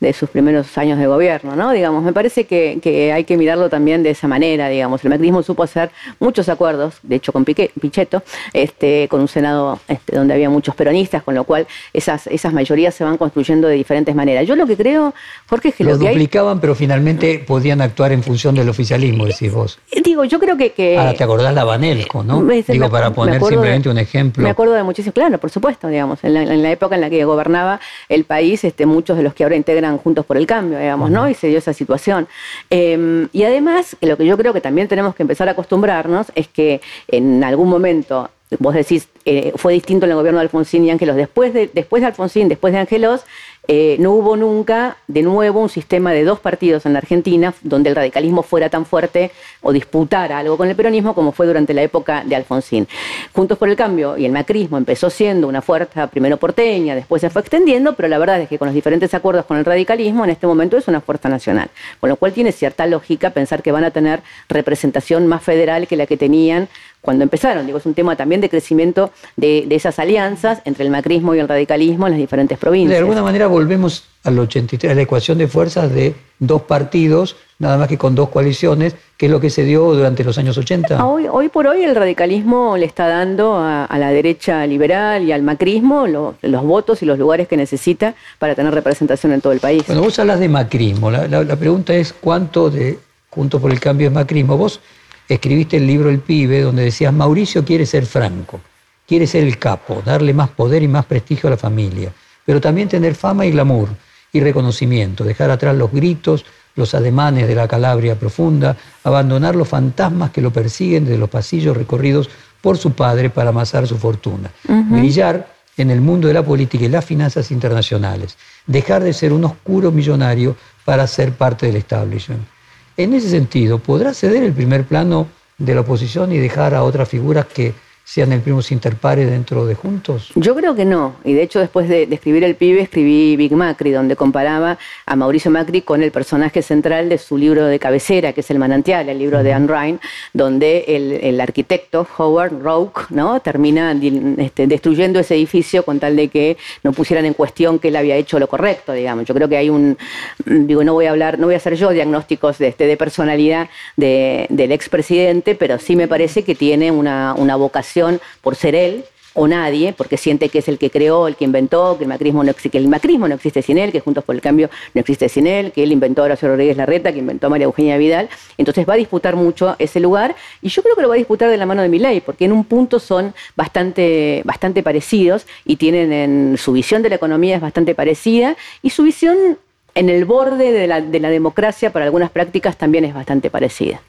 de sus primeros años de gobierno, ¿no? Digamos, me parece que, hay que mirarlo también de esa manera, digamos. El macrismo supo hacer muchos acuerdos, de hecho con Pichetto, este, con un Senado este, donde había muchos peronistas, con lo cual esas, esas mayorías se van construyendo de diferentes maneras. Yo lo que creo, Jorge, es que Los lo duplicaban, pero finalmente podían actuar en función del oficialismo, decís vos. Eh, digo, yo creo que... Ahora, ¿te acordás la Banelco, no? Digo, para poner simplemente un ejemplo. Me acuerdo de muchísimos, claro, por supuesto, digamos, en la, época en la que gobernaba el país, este, muchos de los que ahora integran Juntos por el Cambio, digamos, ¿no? Y se dio esa situación. Em, y además, lo que yo creo que también tenemos que empezar a acostumbrarnos es que en algún momento vos decís, eh, fue distinto en el gobierno de Alfonsín y Ángelos. Después de, después de Alfonsín, después de Ángelos, eh, no hubo nunca de nuevo un sistema de dos partidos en la Argentina donde el radicalismo fuera tan fuerte o disputara algo con el peronismo como fue durante la época de Alfonsín. Juntos por el Cambio y el macrismo empezó siendo una fuerza primero porteña, después se fue extendiendo, pero la verdad es que con los diferentes acuerdos con el radicalismo en este momento es una fuerza nacional, con lo cual tiene cierta lógica pensar que van a tener representación más federal que la que tenían cuando empezaron. Digo, es un tema también de crecimiento de, esas alianzas entre el macrismo y el radicalismo en las diferentes provincias. De alguna manera volvemos al 83, a la ecuación de fuerzas de dos partidos, nada más que con dos coaliciones, que es lo que se dio durante los años 80. Hoy, hoy por hoy el radicalismo le está dando a, la derecha liberal y al macrismo los votos y los lugares que necesita para tener representación en todo el país. Bueno, vos hablas de macrismo, la, la pregunta es cuánto de Junto por el Cambio es macrismo. Vos escribiste el libro El pibe, donde decías, Mauricio quiere ser franco, quiere ser el capo, darle más poder y más prestigio a la familia, pero también tener fama y glamour y reconocimiento, dejar atrás los gritos, los ademanes de la Calabria profunda, abandonar los fantasmas que lo persiguen de los pasillos recorridos por su padre para amasar su fortuna, brillar en el mundo de la política y las finanzas internacionales, dejar de ser un oscuro millonario para ser parte del establishment. En ese sentido, ¿podrá ceder el primer plano de la oposición y dejar a otras figuras que sean el primo interpares dentro de Juntos? Yo creo que no. Y de hecho, después de, escribir El Pibe, escribí Big Macri, donde comparaba a Mauricio Macri con el personaje central de su libro de cabecera, que es El Manantial, el libro de Anne Ryan, donde el, arquitecto Howard Rourke ¿no? termina este, destruyendo ese edificio con tal de que no pusieran en cuestión que él había hecho lo correcto, digamos. Yo creo que hay un. Digo, no voy a hablar, no voy a hacer yo diagnósticos de, este, de personalidad del expresidente, pero sí me parece que tiene una vocación por ser él o nadie, porque siente que es el que creó, el que inventó, que el macrismo no existe, sin él, que Juntos por el Cambio no existe sin él, que él inventó a Horacio Rodríguez Larreta, que inventó a María Eugenia Vidal. Entonces va a disputar mucho ese lugar y yo creo que lo va a disputar de la mano de Milei, porque en un punto son bastante, bastante parecidos y tienen en su visión de la economía es bastante parecida y su visión en el borde de la, de la democracia para algunas prácticas también es bastante parecida.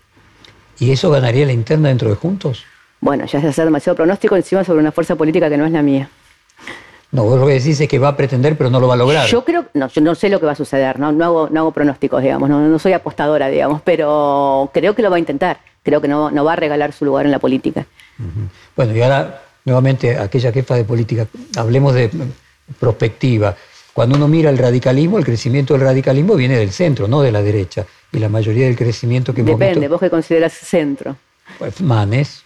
¿Y eso ganaría la interna dentro de Juntos? Bueno, ya es hacer demasiado pronóstico encima sobre una fuerza política que no es la mía. No, vos lo que decís es que va a pretender, pero no lo va a lograr. Yo creo, no, yo no sé lo que va a suceder, no, no, hago, no hago pronósticos, digamos, no, soy apostadora, digamos, pero creo que lo va a intentar, creo que no, no va a regalar su lugar en la política. Bueno, y ahora, nuevamente, aquella jefa de política, hablemos de prospectiva. Cuando uno mira el radicalismo, el crecimiento del radicalismo viene del centro, no de la derecha. Y la mayoría del crecimiento que hemos Depende, vos que consideras centro. Pues Manes,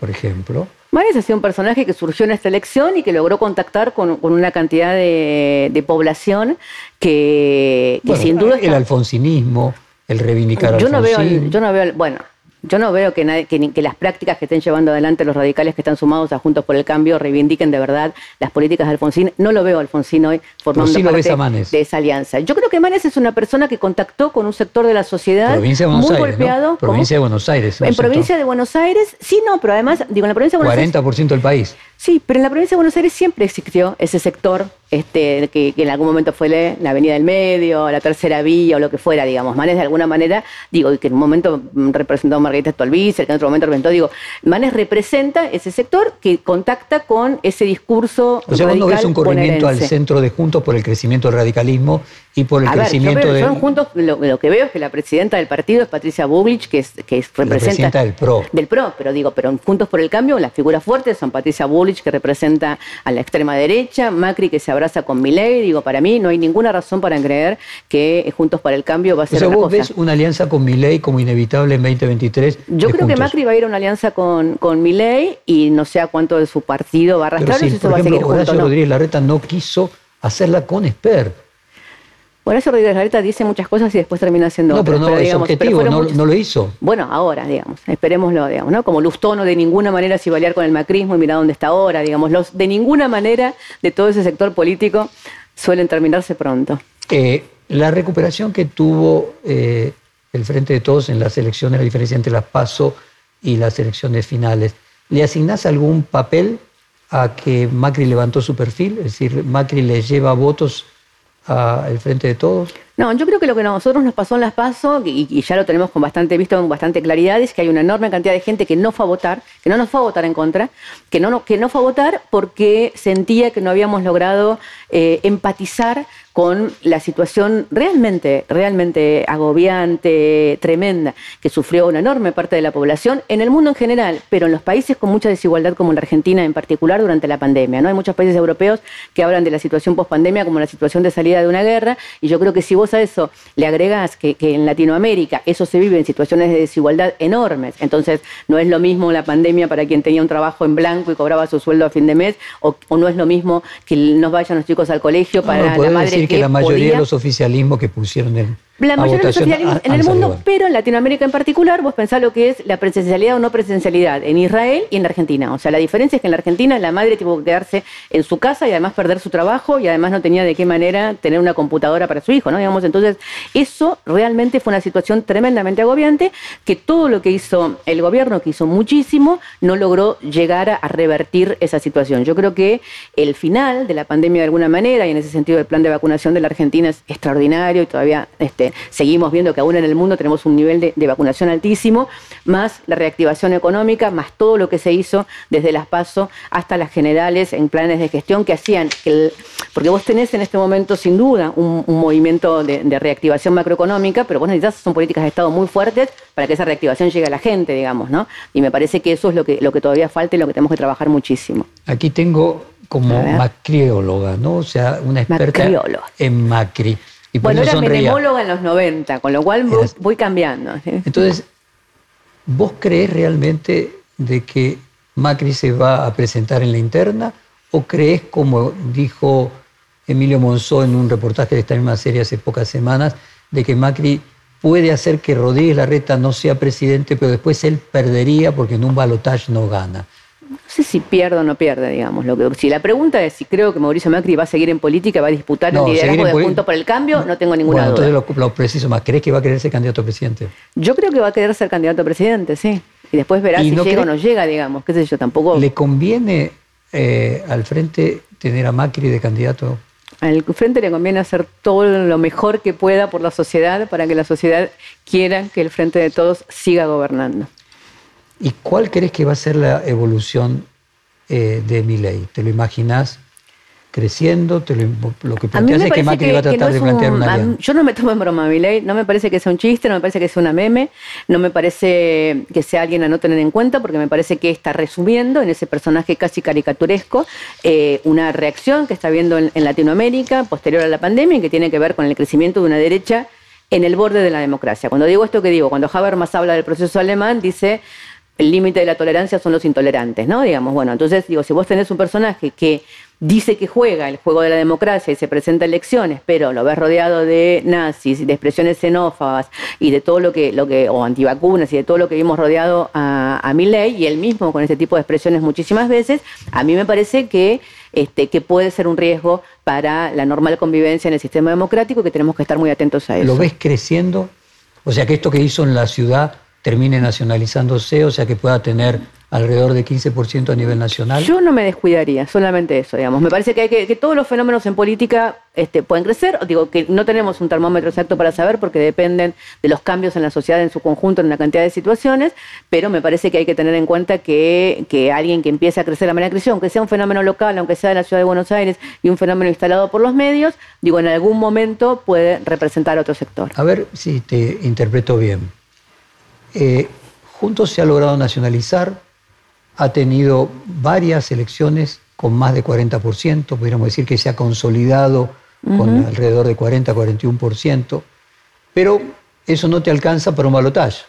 por ejemplo. Manes ha sido un personaje que surgió en esta elección y que logró contactar con, una cantidad de, población que, sin duda... El alfonsinismo, el reivindicar yo no veo, Yo no veo, bueno, yo no veo que, las prácticas que estén llevando adelante los radicales que están sumados a Juntos por el Cambio reivindiquen de verdad las políticas de Alfonsín. No lo veo a Alfonsín hoy formando parte de esa alianza. Yo creo que Manes es una persona que contactó con un sector de la sociedad muy golpeado. Provincia de Buenos Aires. En provincia de Buenos Aires, sí, no, pero además, digo, en la provincia de Buenos 40% del país. Sí, pero en la provincia de Buenos Aires siempre existió ese sector este, que, en algún momento fue la, Avenida del Medio, la Tercera Vía o lo que fuera, digamos. Manes de alguna manera, digo, que en un momento representó Margarita Stolbizer, que en otro momento representó, digo, Manes representa ese sector que contacta con ese discurso. O sea, cuando ves un corrimiento al centro de Juntos por el crecimiento del radicalismo y por el crecimiento de. Juntos, lo, que veo es que la presidenta del partido es Patricia Buglich, que es, que es, representa. del PRO. Del PRO, pero digo, pero en Juntos por el Cambio, las figuras fuertes son Patricia Buglich, que representa a la extrema derecha, Macri, que se abraza con Milei, digo, para mí no hay ninguna razón para creer que Juntos para el Cambio va a ser o sea, vos ves una alianza con Milei como inevitable en 2023. Yo creo que Macri va a ir a una alianza con, con Milei y no sé a cuánto de su partido va a arrastrar si, eso va a seguir Horacio Rodríguez Larreta no quiso hacerla con Esper. Horacio Rodríguez dice muchas cosas y después termina haciendo No, pero no es objetivo, no, lo hizo. Bueno, ahora, digamos, esperémoslo, digamos, ¿no? Como Lustono de ninguna manera se iba a con el macrismo y mira dónde está ahora, digamos, los, de ninguna manera de todo ese sector político suelen terminarse pronto. Eh, la recuperación que tuvo eh, el Frente de Todos en las elecciones, la diferencia entre las PASO y las elecciones finales, ¿le asignás algún papel a que Macri levantó su perfil? Es decir, Macri le lleva votos al Frente de Todos. No, yo creo que lo que a nosotros nos pasó en las PASO, y, ya lo tenemos con bastante visto con bastante claridad, es que hay una enorme cantidad de gente que no fue a votar, que no nos fue a votar en contra, que no, que no fue a votar porque sentía que no habíamos logrado eh, empatizar con la situación realmente, realmente agobiante, tremenda, que sufrió una enorme parte de la población en el mundo en general, pero en los países con mucha desigualdad como la Argentina en particular durante la pandemia. ¿no? Hay muchos países europeos que hablan de la situación post-pandemia como la situación de salida de una guerra, y yo creo que si vos a eso le agregás que, en Latinoamérica eso se vive en situaciones de desigualdad enormes, entonces no es lo mismo la pandemia para quien tenía un trabajo en blanco y cobraba su sueldo a fin de mes, o, no es lo mismo que nos vayan los chicos al colegio para la madre que, la mayoría de los oficialismos que pusieron el la mayoría de los socialismos en el mundo, pero en Latinoamérica en particular, vos pensás lo que es la presencialidad o no presencialidad en Israel y en la Argentina. O sea, la diferencia es que en la Argentina la madre tuvo que quedarse en su casa y además perder su trabajo y además no tenía de qué manera tener una computadora para su hijo, ¿no? Digamos, entonces, eso realmente fue una situación tremendamente agobiante que todo lo que hizo el gobierno, que hizo muchísimo, no logró llegar a revertir esa situación. Yo creo que el final de la pandemia de alguna manera, y en ese sentido el plan de vacunación de la Argentina es extraordinario y todavía este, seguimos viendo que aún en el mundo tenemos un nivel de, vacunación altísimo, más la reactivación económica, más todo lo que se hizo desde las PASO hasta las generales en planes de gestión que hacían, que porque vos tenés en este momento sin duda un, movimiento de, reactivación macroeconómica, pero vos necesitas, son políticas de Estado muy fuertes para que esa reactivación llegue a la gente, digamos, ¿no? Y me parece que eso es lo que, lo que todavía falta y lo que tenemos que trabajar muchísimo. Aquí tengo como macrióloga, ¿no? O sea, una experta en Macri bueno, era menemóloga en los 90, con lo cual voy, cambiando. Entonces, ¿vos crees realmente de que Macri se va a presentar en la interna o crees, como dijo Emilio Monzó en un reportaje de esta misma serie hace pocas semanas, de que Macri puede hacer que Rodríguez Larreta no sea presidente, pero después él perdería porque en un balotaje no gana? No sé si pierde o no pierde, digamos. Lo que, si la pregunta es si creo que Mauricio Macri va a seguir en política, va a disputar el liderazgo de Punto por el Cambio, no, tengo ninguna bueno, duda. Entonces lo, preciso más, ¿crees que va a querer ser candidato a presidente? Yo creo que va a querer ser candidato a presidente, sí. Y después verá si llega o no llega, digamos, qué sé yo, tampoco... ¿Le conviene eh, al frente tener a Macri de candidato? Al frente le conviene hacer todo lo mejor que pueda por la sociedad para que la sociedad quiera que el frente de todos siga gobernando. ¿Y cuál crees que va a ser la evolución eh, de mi ley? ¿Te lo imaginas creciendo? Te lo, que planteas es que Macri va a tratar de plantear una Yo no me tomo en broma a mi ley, no me parece que sea un chiste, no me parece que sea una meme, no me parece que sea alguien a no tener en cuenta, porque me parece que está resumiendo en ese personaje casi caricaturesco eh, una reacción que está viendo en, en Latinoamérica posterior a la pandemia y que tiene que ver con el crecimiento de una derecha en el borde de la democracia. Cuando digo esto que digo, cuando Habermas habla del proceso alemán, dice el límite de la tolerancia son los intolerantes, ¿no? Digamos, bueno, entonces digo, si vos tenés un personaje que dice que juega el juego de la democracia y se presenta elecciones, pero lo ves rodeado de nazis, de expresiones xenófobas y de todo lo que, lo que o antivacunas y de todo lo que vimos rodeado a, a ley y él mismo con ese tipo de expresiones muchísimas veces, a mí me parece que, este, que puede ser un riesgo para la normal convivencia en el sistema democrático y que tenemos que estar muy atentos a eso. ¿Lo ves creciendo? O sea que esto que hizo en la ciudad termine nacionalizándose, o sea que pueda tener alrededor de 15% a nivel nacional? Yo no me descuidaría, solamente eso, digamos. Me parece que, hay que, todos los fenómenos en política este, pueden crecer. Digo que no tenemos un termómetro exacto para saber porque dependen de los cambios en la sociedad en su conjunto en una cantidad de situaciones, pero me parece que hay que tener en cuenta que, que alguien que empiece a crecer la manera crecer, aunque sea un fenómeno local, aunque sea de la ciudad de Buenos Aires y un fenómeno instalado por los medios, digo, en algún momento puede representar otro sector. A ver si te interpreto bien. Eh, juntos se ha logrado nacionalizar ha tenido varias elecciones con más de 40%, podríamos decir que se ha consolidado con alrededor de 40-41%, pero eso no te alcanza para un balotaje.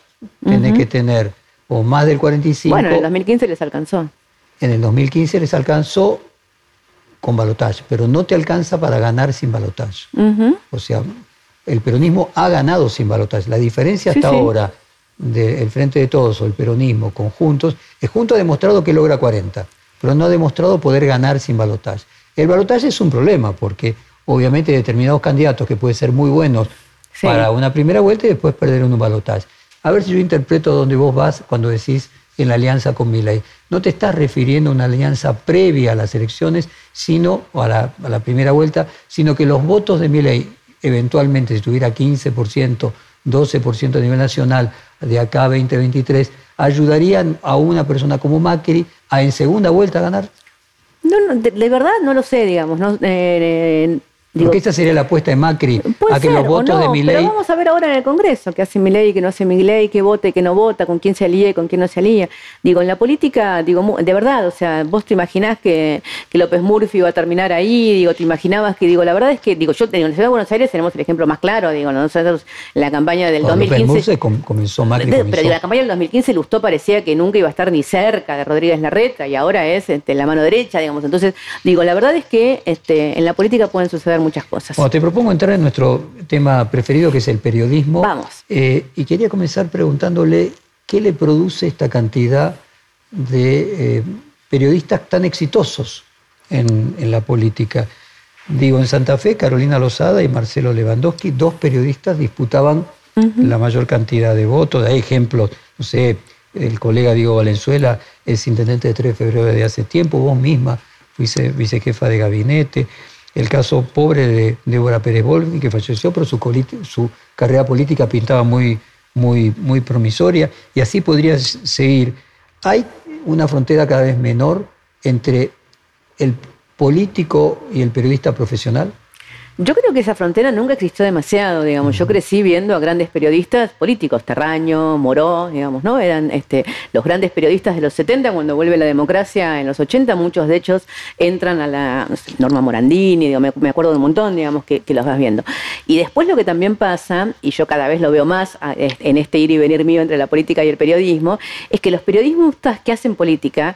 Tienes que tener o más del 45%. Bueno, en el 2015 les alcanzó. En el 2015 les alcanzó con balotaje, pero no te alcanza para ganar sin balotaje. O sea, el peronismo ha ganado sin balotaje. La diferencia hasta ahora del Frente de Todos o el peronismo conjuntos, es junto ha demostrado que logra 40, pero no ha demostrado poder ganar sin balotaje. El balotaje es un problema porque obviamente determinados candidatos que pueden ser muy buenos para una primera vuelta y después perder un balotaje. A ver si yo interpreto dónde vos vas cuando decís en la alianza con Milei. No te estás refiriendo a una alianza previa a las elecciones, sino a la, a la primera vuelta, sino que los votos de Milei, eventualmente si tuviera 15%, 12% a nivel nacional, de acá a 2023 ayudarían a una persona como Macri a en segunda vuelta ganar? No, de, verdad no lo sé, digamos. No, eh, porque esa sería la apuesta de Macri, a que los votos de Milei... Pero vamos a ver ahora en el Congreso qué hace Milei, qué no hace Milei, qué vota y qué no vota, con quién se alía y con quién no se alía. Digo, en la política, digo, de verdad, o sea, vos te imaginás que, que López Murphy iba a terminar ahí, digo, te imaginabas que, digo, la verdad es que, digo, yo en la ciudad de Buenos Aires tenemos el ejemplo más claro, digo, nosotros en la campaña del 2015... López comenzó Macri Pero la campaña del 2015 Lustó parecía que nunca iba a estar ni cerca de Rodríguez Larreta y ahora es este, la mano derecha, digamos. Entonces, digo, la verdad es que este, en la política pueden suceder muchas cosas propongo entrar en nuestro tema preferido, que es el periodismo. Vamos. Eh, y quería comenzar preguntándole qué le produce esta cantidad de eh, periodistas tan exitosos en, la política. Digo, en Santa Fe, Carolina Lozada y Marcelo Lewandowski, dos periodistas disputaban la mayor cantidad de votos. Hay ejemplos, no sé, el colega Diego Valenzuela es intendente de 3 de febrero de hace tiempo, vos misma fuiste vicejefa de gabinete el caso pobre de Débora Pérez Bolvi, que falleció, pero su, su, carrera política pintaba muy, muy, muy promisoria, y así podría seguir. Hay una frontera cada vez menor entre el político y el periodista profesional. Yo creo que esa frontera nunca existió demasiado, digamos. Yo crecí viendo a grandes periodistas políticos, Terraño, Moró, digamos, ¿no? Eran este, los grandes periodistas de los 70, cuando vuelve la democracia en los 80, muchos de ellos entran a la Norma Morandini, digo, me, acuerdo de un montón, digamos, que, que, los vas viendo. Y después lo que también pasa, y yo cada vez lo veo más en este ir y venir mío entre la política y el periodismo, es que los periodistas que hacen política,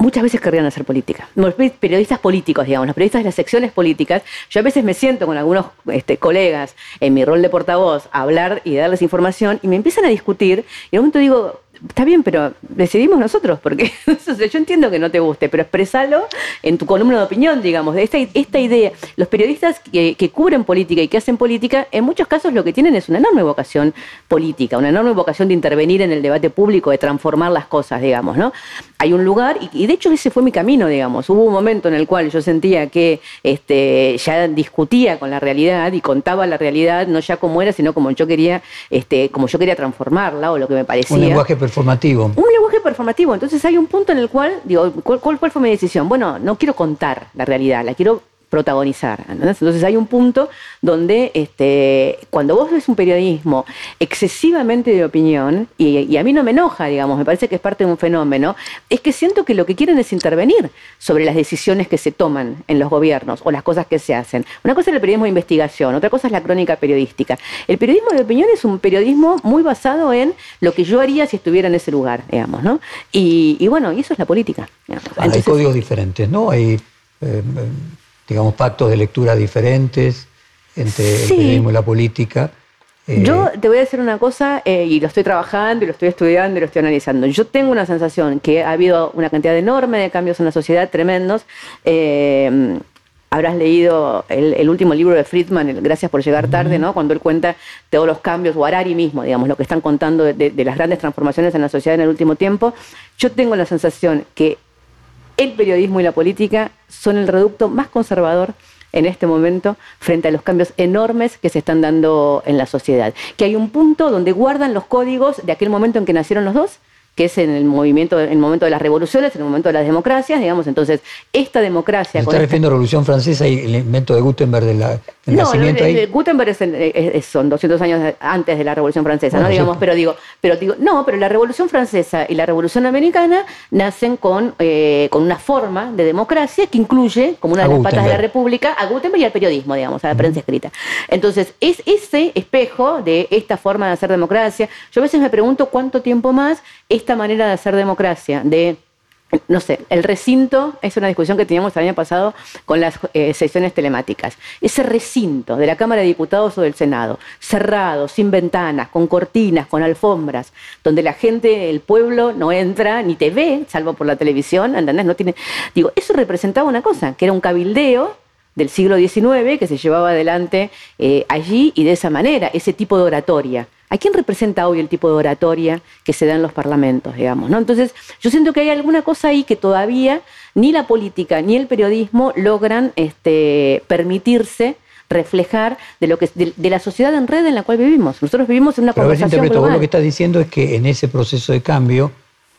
muchas veces querrían hacer política. Los periodistas políticos, digamos, los periodistas de las secciones políticas, yo a veces me siento con algunos este, colegas en mi rol de portavoz a hablar y darles información y me empiezan a discutir y en un momento digo, está bien, pero decidimos nosotros, porque yo entiendo que no te guste, pero expresalo en tu columna de opinión, digamos, de esta, esta idea. Los periodistas que, cubren política y que hacen política, en muchos casos lo que tienen es una enorme vocación política, una enorme vocación de intervenir en el debate público, de transformar las cosas, digamos, ¿no? Hay un lugar, y, de hecho ese fue mi camino, digamos. Hubo un momento en el cual yo sentía que este, ya discutía con la realidad y contaba la realidad, no ya como era, sino como yo quería, este, como yo quería transformarla o lo que me parecía. Un lenguaje performativo. Un lenguaje performativo. Entonces hay un punto en el cual, digo, ¿cuál, cuál fue mi decisión? Bueno, no quiero contar la realidad, la quiero protagonizar. Entonces hay un punto donde este, cuando vos ves un periodismo excesivamente de opinión, y, a mí no me enoja, digamos, me parece que es parte de un fenómeno, es que siento que lo que quieren es intervenir sobre las decisiones que se toman en los gobiernos o las cosas que se hacen. Una cosa es el periodismo de investigación, otra cosa es la crónica periodística. El periodismo de opinión es un periodismo muy basado en lo que yo haría si estuviera en ese lugar, digamos, ¿no? Y, bueno, y eso es la política. hay códigos diferentes, ¿no? Hay eh, digamos, pactos de lectura diferentes entre el periodismo y la política. Eh, yo te voy a decir una cosa, eh, y lo estoy trabajando, y lo estoy estudiando, y lo estoy analizando. Yo tengo una sensación que ha habido una cantidad enorme de cambios en la sociedad, tremendos, eh, habrás leído el, último libro de Friedman, Gracias por llegar tarde, ¿no? Cuando él cuenta todos los cambios, o Harari mismo, digamos, lo que están contando de, las grandes transformaciones en la sociedad en el último tiempo. Yo tengo la sensación que el periodismo y la política son el reducto más conservador en este momento frente a los cambios enormes que se están dando en la sociedad. Que hay un punto donde guardan los códigos de aquel momento en que nacieron los dos que es en el movimiento, en el momento de las revoluciones, en el momento de las democracias, digamos. Entonces, esta democracia. ¿Está refiriendo a la Revolución Francesa y el invento de Gutenberg de la, del no, nacimiento ahí? Gutenberg es, son 200 años antes de la Revolución Francesa, ¿no? Digamos, pero digo, pero digo, no, pero la Revolución Francesa y la Revolución Americana nacen con, eh, con una forma de democracia que incluye, como una de las patas de la República, a Gutenberg y al periodismo, digamos, a la prensa escrita. Entonces, es ese espejo de esta forma de hacer democracia. Yo a veces me pregunto cuánto tiempo más esta manera de hacer democracia, de no sé, el recinto es una discusión que teníamos el año pasado con las eh, sesiones telemáticas. Ese recinto de la Cámara de Diputados o del Senado, cerrado, sin ventanas, con cortinas, con alfombras, donde la gente, el pueblo no entra ni te ve, salvo por la televisión, ¿entendés? No tiene. Digo, eso representaba una cosa, que era un cabildeo del siglo XIX que se llevaba adelante eh, allí y de esa manera, ese tipo de oratoria. ¿A quién representa hoy el tipo de oratoria que se da en los parlamentos, digamos? ¿no? Entonces, yo siento que hay alguna cosa ahí que todavía ni la política ni el periodismo logran este, permitirse reflejar de lo que de, la sociedad en red en la cual vivimos. Nosotros vivimos en una Pero conversación global. Vos lo que estás diciendo es que en ese proceso de cambio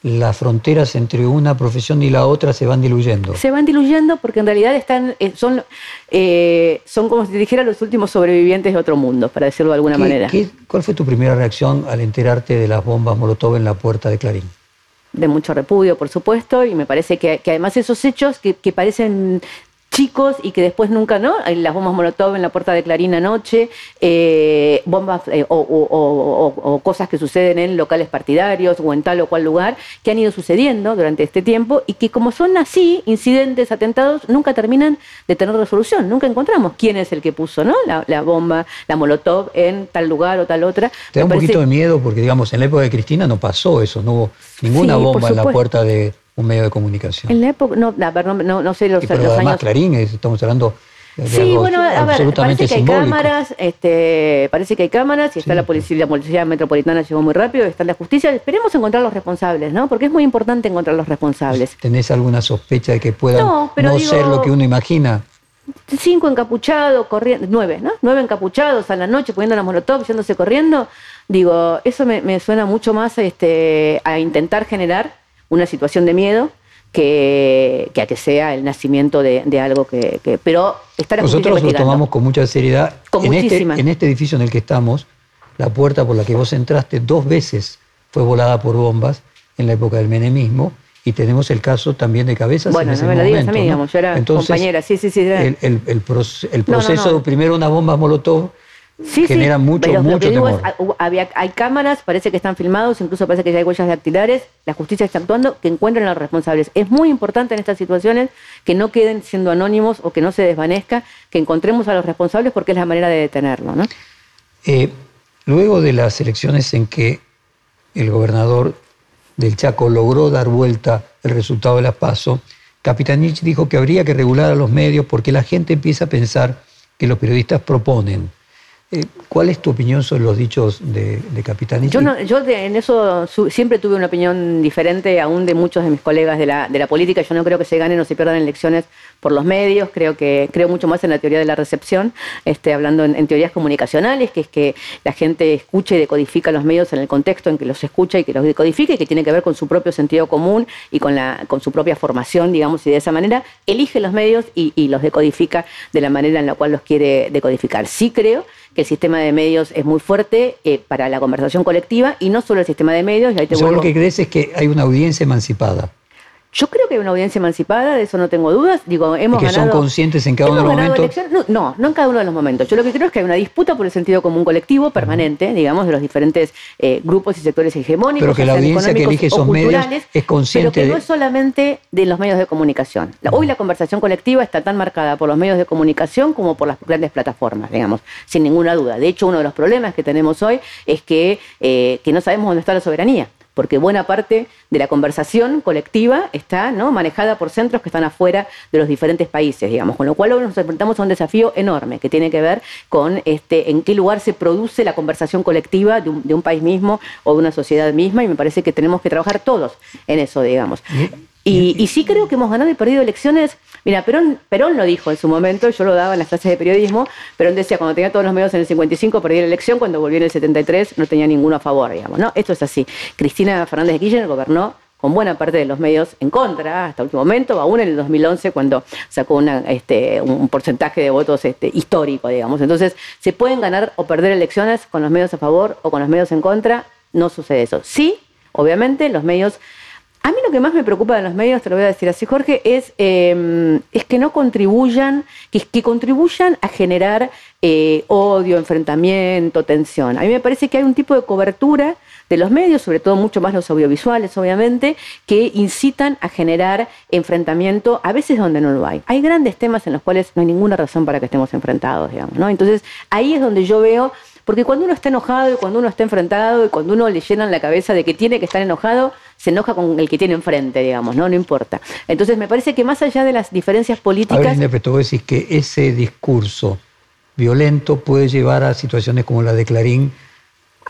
las fronteras entre una profesión y la otra se van diluyendo. Se van diluyendo porque en realidad están, eh, son, eh, son como si te dijera los últimos sobrevivientes de otro mundo, para decirlo de alguna manera. ¿Cuál fue tu primera reacción al enterarte de las bombas Molotov en la puerta de Clarín? De mucho repudio, por supuesto, y me parece que, además esos hechos que, que parecen chicos y que después nunca, ¿no? Las bombas Molotov en la puerta de Clarín anoche, eh, bombas eh, o, cosas que suceden en locales partidarios o en tal o cual lugar, que han ido sucediendo durante este tiempo y que como son así, incidentes, atentados, nunca terminan de tener resolución, nunca encontramos quién es el que puso, ¿no? La, bomba, la Molotov en tal lugar o tal otra. Te da un poquito de miedo porque, digamos, en la época de Cristina no pasó eso, no hubo ninguna bomba en la puerta de un medio de comunicación. En la época, no, no, no, sé los, pero los además Clarín, estamos hablando de sí, bueno, a ver, parece que hay cámaras, este, parece que hay cámaras y está la policía, la policía metropolitana llegó muy rápido, está la justicia. Esperemos encontrar los responsables, ¿no? Porque es muy importante encontrar los responsables. ¿Tenés alguna sospecha de que puedan no, ser lo que uno imagina? Cinco encapuchados, corriendo, nueve, ¿no? Nueve encapuchados a la noche poniendo la molotov, yéndose corriendo. Digo, eso me, me suena mucho más este, a intentar generar una situación de miedo que, a que sea el nacimiento de, algo que, Pero está Nosotros lo tomamos con mucha seriedad. en, este, en este edificio en el que estamos, la puerta por la que vos entraste dos veces fue volada por bombas en la época del menemismo y tenemos el caso también de cabezas bueno, en ese no me lo digas a mí, digamos, yo era compañera, sí, sí, sí. El, proceso, primero una bomba molotov sí, genera mucho, mucho temor. había, hay cámaras, parece que están filmados, incluso parece que ya hay huellas dactilares, la justicia está actuando, que encuentren a los responsables. Es muy importante en estas situaciones que no queden siendo anónimos o que no se desvanezca, que encontremos a los responsables porque es la manera de detenerlo. ¿no? Eh, luego de las elecciones en que el gobernador del Chaco logró dar vuelta el resultado de la PASO, Capitanich dijo que habría que regular a los medios porque la gente empieza a pensar que los periodistas proponen eh, ¿Cuál es tu opinión sobre los dichos de, de Capitán Yo, yo en eso siempre tuve una opinión diferente aún de muchos de mis colegas de la, de la política. Yo no creo que se ganen o se pierdan elecciones por los medios. Creo que creo mucho más en la teoría de la recepción, este, hablando en, teorías comunicacionales, que es que la gente escuche y decodifica los medios en el contexto en que los escucha y que los decodifica y que tiene que ver con su propio sentido común y con, la, con su propia formación, digamos, y de esa manera elige los medios y, y los decodifica de la manera en la cual los quiere decodificar. Sí creo que el sistema de medios es muy fuerte eh, para la conversación colectiva y no solo el sistema de medios. Y ahí lo que crees es que hay una audiencia emancipada. Yo creo que hay una audiencia emancipada, de eso no tengo dudas. Digo, hemos ¿Y que son conscientes en cada uno de los momentos? No, no, en cada uno de los momentos. Yo lo que creo es que hay una disputa por el sentido común colectivo permanente, digamos, de los diferentes eh, grupos y sectores hegemónicos. Pero que la audiencia que elige esos medios es consciente. Pero que no es solamente de los medios de comunicación. Hoy la conversación colectiva está tan marcada por los medios de comunicación como por las grandes plataformas, digamos, sin ninguna duda. De hecho, uno de los problemas que tenemos hoy es que, eh, que no sabemos dónde está la soberanía porque buena parte de la conversación colectiva está ¿no? manejada por centros que están afuera de los diferentes países, digamos, con lo cual hoy nos enfrentamos a un desafío enorme que tiene que ver con este, en qué lugar se produce la conversación colectiva de un, de un país mismo o de una sociedad misma y me parece que tenemos que trabajar todos en eso, digamos. Y, sí creo que hemos ganado y perdido elecciones. Mira, Perón, Perón lo dijo en su momento, yo lo daba en las clases de periodismo, Perón decía, cuando tenía todos los medios en el 55 perdí la elección, cuando volvió en el 73 no tenía ninguno a favor, digamos, ¿no? Esto es así. Cristina Fernández de Kirchner gobernó con buena parte de los medios en contra hasta el último momento, aún en el 2011 cuando sacó una, este, un porcentaje de votos este, histórico, digamos. Entonces, se pueden ganar o perder elecciones con los medios a favor o con los medios en contra, no sucede eso. Sí, obviamente, los medios a mí lo que más me preocupa de los medios, te lo voy a decir así, Jorge, es, em, es que no contribuyan, que, contribuyan a generar eh, odio, enfrentamiento, tensión. A mí me parece que hay un tipo de cobertura de los medios, sobre todo mucho más los audiovisuales, obviamente, que incitan a generar enfrentamiento, a veces donde no lo hay. Hay grandes temas en los cuales no hay ninguna razón para que estemos enfrentados, digamos, ¿no? Entonces, ahí es donde yo veo porque cuando uno está enojado y cuando uno está enfrentado y cuando uno le llenan la cabeza de que tiene que estar enojado, se enoja con el que tiene enfrente, digamos, ¿no? No importa. Entonces me parece que más allá de las diferencias políticas... A ver, tú decís que ese discurso violento puede llevar a situaciones como la de Clarín,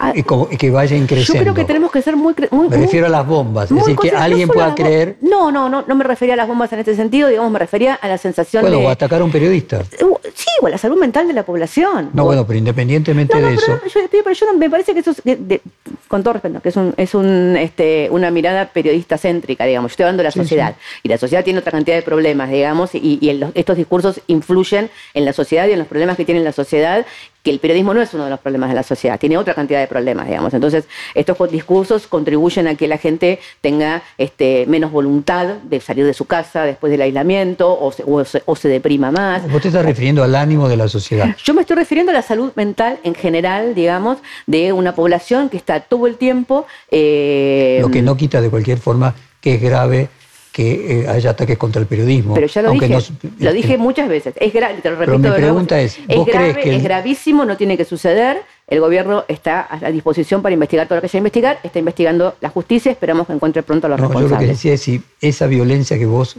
Ah, y, que vaya increciendo. Yo creo que tenemos que ser muy... me refiero a las bombas, es decir, que alguien pueda creer... No, no, no, no me refería a las bombas en este sentido, digamos, me refería a la sensación bueno, de... o atacar a un periodista. Uh, sí, o a la salud mental de la población. No, bueno, pero independientemente de eso... Yo, yo me parece que eso es, con todo respeto, que es, un, es un, este, una mirada periodista céntrica, digamos. Yo estoy hablando de la sociedad. Y la sociedad tiene otra cantidad de problemas, digamos, y, y estos discursos influyen en la sociedad y en los problemas que tiene la sociedad que el periodismo no es uno de los problemas de la sociedad, tiene otra cantidad de problemas, digamos. Entonces, estos discursos contribuyen a que la gente tenga este, menos voluntad de salir de su casa después del aislamiento o se, deprima más. ¿Vos te estás refiriendo al ánimo de la sociedad? Yo me estoy refiriendo a la salud mental en general, digamos, de una población que está todo el tiempo... Eh, Lo que no quita de cualquier forma que es grave que eh, haya ataques contra el periodismo. Pero ya lo dije, lo dije muchas veces. Es grave, te lo repito. Pero mi pregunta es, es grave, es gravísimo, no tiene que suceder. El gobierno está a la disposición para investigar todo lo que haya que investigar, está investigando la justicia, esperamos que encuentre pronto a los responsables. Yo lo que decía es si esa violencia que vos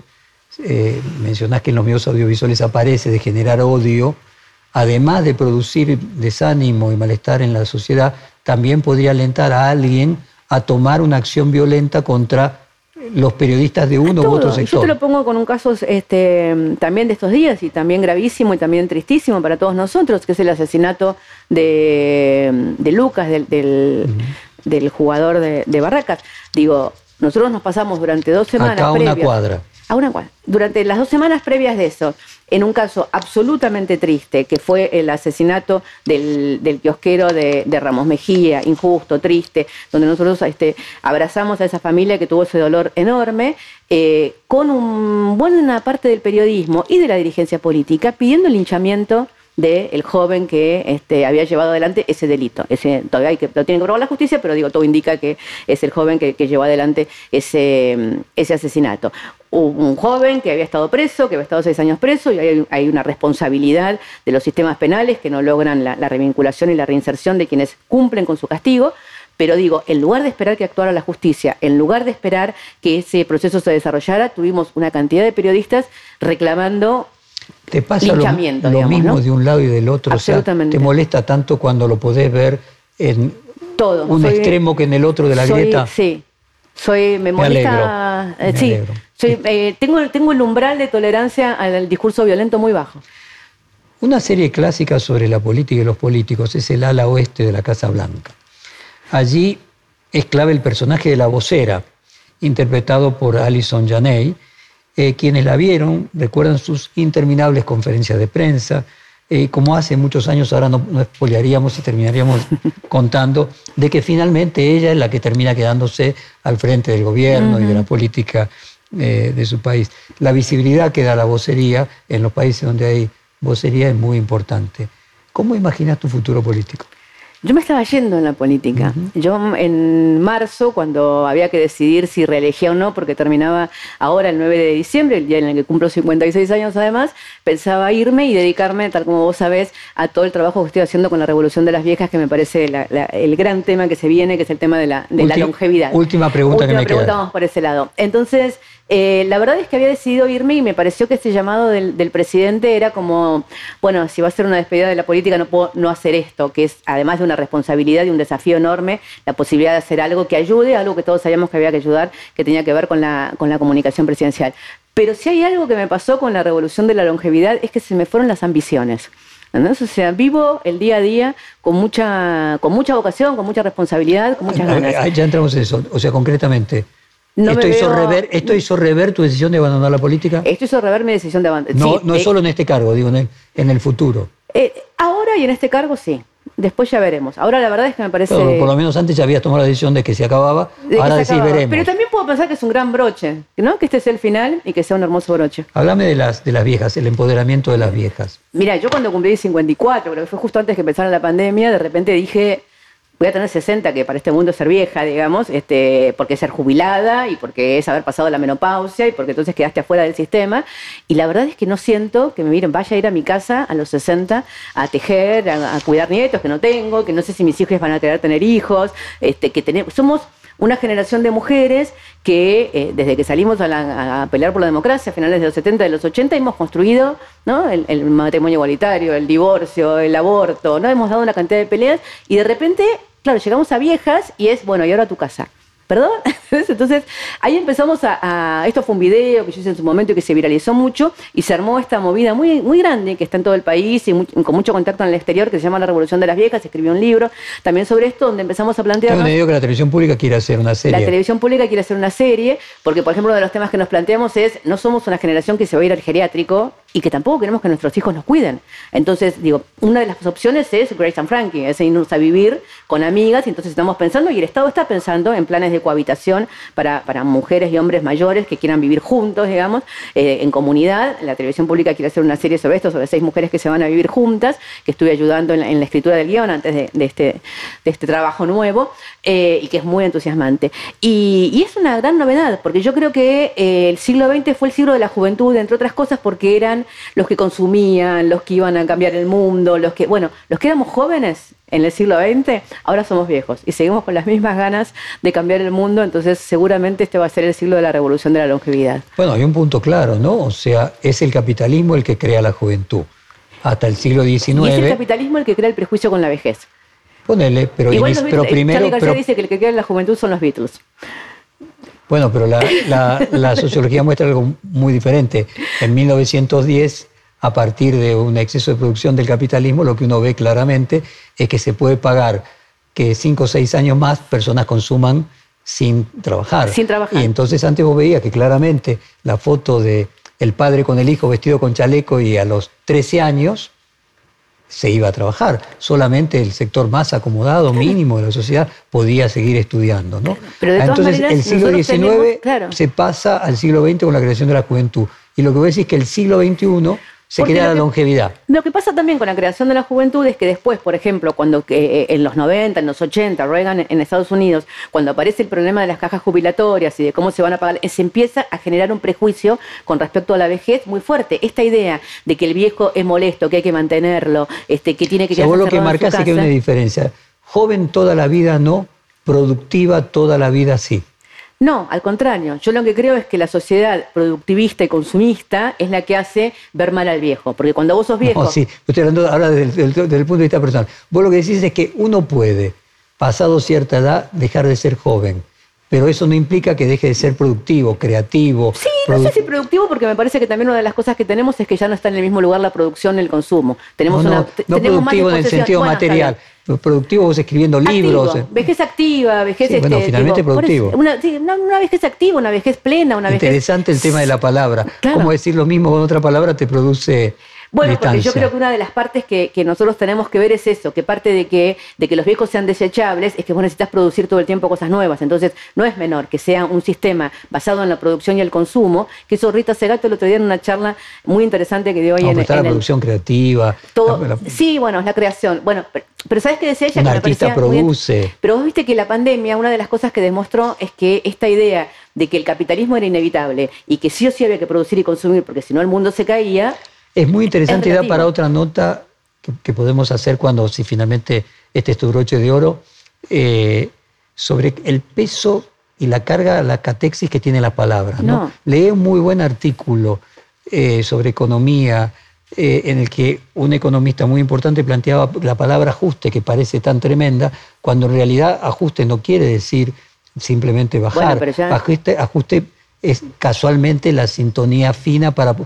eh, mencionás que en los medios audiovisuales aparece de generar odio, además de producir desánimo y malestar en la sociedad, también podría alentar a alguien a tomar una acción violenta contra los periodistas de uno u otro sector. Yo te lo pongo con un caso este, también de estos días y también gravísimo y también tristísimo para todos nosotros, que es el asesinato de, Lucas, del, jugador de, Barracas. Digo, nosotros nos pasamos durante dos semanas. Acá a una cuadra. A una cuadra. Durante las dos semanas previas de eso, en un caso absolutamente triste, que fue el asesinato del, kiosquero de, Ramos Mejía, injusto, triste, donde nosotros este, abrazamos a esa familia que tuvo ese dolor enorme, eh, con un, buena parte del periodismo y de la dirigencia política pidiendo el linchamiento del joven que este, había llevado adelante ese delito. Ese, todavía hay que, lo tiene que probar la justicia, pero digo, todo indica que es el joven que, llevó adelante ese asesinato. Un joven que había estado preso, que había estado seis años preso, y hay, hay una responsabilidad de los sistemas penales que no logran la, revinculación y la reinserción de quienes cumplen con su castigo. Pero digo, en lugar de esperar que actuara la justicia, en lugar de esperar que ese proceso se desarrollara, tuvimos una cantidad de periodistas reclamando te pasa lo, mismo de un lado y del otro. te molesta tanto cuando lo podés ver en un extremo que en el otro de la grieta. Sí, soy, me molesta. Eh, sí, eh, tengo, tengo el umbral de tolerancia al discurso violento muy bajo. Una serie clásica sobre la política y los políticos es el ala oeste de la Casa Blanca. Allí es clave el personaje de la vocera, interpretado por Alison Janey, eh, quienes la vieron recuerdan sus interminables conferencias de prensa, eh, como hace muchos años, ahora no, no y terminaríamos contando, de que finalmente ella es la que termina quedándose al frente del gobierno y de la política eh, de su país. La visibilidad que da la vocería en los países donde hay vocería es muy importante. ¿Cómo imaginas tu futuro político? Yo me estaba yendo en la política. Yo en marzo, cuando había que decidir si reelegía o no, porque terminaba ahora el 9 de diciembre, el día en el que cumplo 56 años además, pensaba irme y dedicarme, tal como vos sabés, a todo el trabajo que estoy haciendo con la Revolución de las Viejas, que me parece el gran tema que se viene, que es el tema de la, longevidad. Última pregunta que me pregunta, queda. vamos por ese lado. Entonces, eh, la verdad es que había decidido irme y me pareció que ese llamado del, presidente era como, bueno, si va a ser una despedida de la política no puedo no hacer esto, que es además de una responsabilidad y un desafío enorme, la posibilidad de hacer algo que ayude, algo que todos sabíamos que había que ayudar, que tenía que ver con la, con la comunicación presidencial. Pero si hay algo que me pasó con la revolución de la longevidad es que se me fueron las ambiciones. O sea, vivo el día a día con mucha, con mucha vocación, con mucha responsabilidad, con muchas ganas. Ya entramos en eso. O sea, concretamente, ¿Esto, hizo rever, tu decisión de abandonar la política? Esto hizo rever mi decisión de abandonar. No, no eh, solo en este cargo, digo, en el, futuro. Eh, ahora y en este cargo sí. Después ya veremos. Ahora la verdad es que me parece. por lo menos antes ya habías tomado la decisión de que se acababa. ahora decís veremos. Pero también puedo pensar que es un gran broche, ¿no? Que este sea el final y que sea un hermoso broche. Háblame de las, de las viejas, el empoderamiento de las viejas. Mira, yo cuando cumplí 54, creo que fue justo antes que empezara la pandemia, de repente dije, voy a tener 60, que para este mundo es ser vieja, digamos, este, porque es ser jubilada y porque es haber pasado la menopausia y porque entonces quedaste afuera del sistema. Y la verdad es que no siento que me miren, vaya a ir a mi casa a los 60 a tejer, a, cuidar nietos que no tengo, que no sé si mis hijos van a querer tener hijos, este, que tenemos, somos una generación de mujeres que eh, desde que salimos a, pelear por la democracia a finales de los 70, de los 80, hemos construido ¿no? el, el, matrimonio igualitario, el divorcio, el aborto, ¿no? hemos dado una cantidad de peleas y de repente claro, llegamos a viejas y es, bueno, y ahora a tu casa. ¿Perdón? Entonces, ahí empezamos a, Esto fue un video que yo hice en su momento y que se viralizó mucho y se armó esta movida muy, muy grande que está en todo el país y con mucho contacto en el exterior que se llama La Revolución de las Viejas. Se escribió un libro también sobre esto donde empezamos a plantear. Tengo que la televisión pública quiere hacer una serie. La televisión pública quiere hacer una serie porque, por ejemplo, uno de los temas que nos planteamos es: no somos una generación que se va a ir al geriátrico y que tampoco queremos que nuestros hijos nos cuiden. Entonces, digo, una de las opciones es Grace and Frankie, es irnos a vivir con amigas y entonces estamos pensando y el Estado está pensando en planes de cohabitación para, para mujeres y hombres mayores que quieran vivir juntos, digamos, eh, en comunidad. La televisión pública quiere hacer una serie sobre esto, sobre seis mujeres que se van a vivir juntas, que estuve ayudando en la, escritura del guion antes de, este, de este trabajo nuevo eh, y que es muy entusiasmante. Y, es una gran novedad, porque yo creo que eh, el siglo XX fue el siglo de la juventud, entre otras cosas, porque eran los que consumían, los que iban a cambiar el mundo, los que, bueno, los que éramos jóvenes en el siglo XX, ahora somos viejos y seguimos con las mismas ganas de cambiar el mundo, entonces seguramente este va a ser el siglo de la revolución de la longevidad. Bueno, hay un punto claro, ¿no? O sea, es el capitalismo el que crea la juventud. Hasta el siglo XIX. Y es el capitalismo el que crea el prejuicio con la vejez. Ponele, pero, Igual pero primero. Charlie García dice que el que crea la juventud son los Beatles. Bueno, pero la, sociología muestra algo muy diferente. En 1910, a partir de un exceso de producción del capitalismo, lo que uno ve claramente es que se puede pagar que cinco o seis años más personas consuman sin trabajar. Sin trabajar. Y entonces antes vos veías que claramente la foto de el padre con el hijo vestido con chaleco y a los 13 años se iba a trabajar. Solamente el sector más acomodado, mínimo de la sociedad, podía seguir estudiando. ¿no? Pero de Entonces, el siglo XIX se pasa al siglo XX con la creación de la juventud. Y lo que voy a decir es que el siglo XXI se crea la longevidad. Lo que pasa también con la creación de la juventud es que después, por ejemplo, cuando eh, en los 90, en los 80, Reagan en Estados Unidos, cuando aparece el problema de las cajas jubilatorias y de cómo se van a pagar, se empieza a generar un prejuicio con respecto a la vejez muy fuerte. Esta idea de que el viejo es molesto, que hay que mantenerlo, este, que tiene que quedarse lo que marcas es que hay una diferencia. Joven toda la vida no, productiva toda la vida sí. No, al contrario. Yo lo que creo es que la sociedad productivista y consumista es la que hace ver mal al viejo. Porque cuando vos sos viejo. No, sí, estoy hablando ahora desde, el punto de vista personal. Vos lo que decís es que uno puede, pasado cierta edad, dejar de ser joven pero eso no implica que deje de ser productivo, creativo. Sí, no sé si productivo, porque me parece que también una de las cosas que tenemos es que ya no está en el mismo lugar la producción y el consumo. Tenemos no, no, una, no productivo en el sentido material. Productivo vos escribiendo libros. Eh. Vejez activa, vejez sí, bueno, este, finalmente productivo. una, sí, una, vejez activa, una vejez plena, una Interesante el tema de la palabra. Cómo decir lo mismo con otra palabra te produce Bueno, porque yo creo que una de las partes que, nosotros tenemos que ver es eso, que parte de que, de que los viejos sean desechables es que vos necesitas producir todo el tiempo cosas nuevas. Entonces, no es menor que sea un sistema basado en la producción y el consumo, que eso Rita Segato el otro día en una charla muy interesante que dio hoy en, está la producción creativa. sí, bueno, es la creación. Bueno, pero, ¿sabes qué decía ella? Un artista produce. pero vos viste que la pandemia, una de las cosas que demostró es que esta idea de que el capitalismo era inevitable y que sí o sí había que producir y consumir porque si no el mundo se caía, es muy interesante y da para otra nota que, podemos hacer cuando, si finalmente este es tu broche de oro, eh, sobre el peso y la carga, la catexis que tiene la palabra. ¿no? Leí un muy buen artículo eh, sobre economía eh, en el que un economista muy importante planteaba la palabra ajuste, que parece tan tremenda, cuando en realidad ajuste no quiere decir simplemente bajar. ajuste, ajuste es casualmente la sintonía fina para...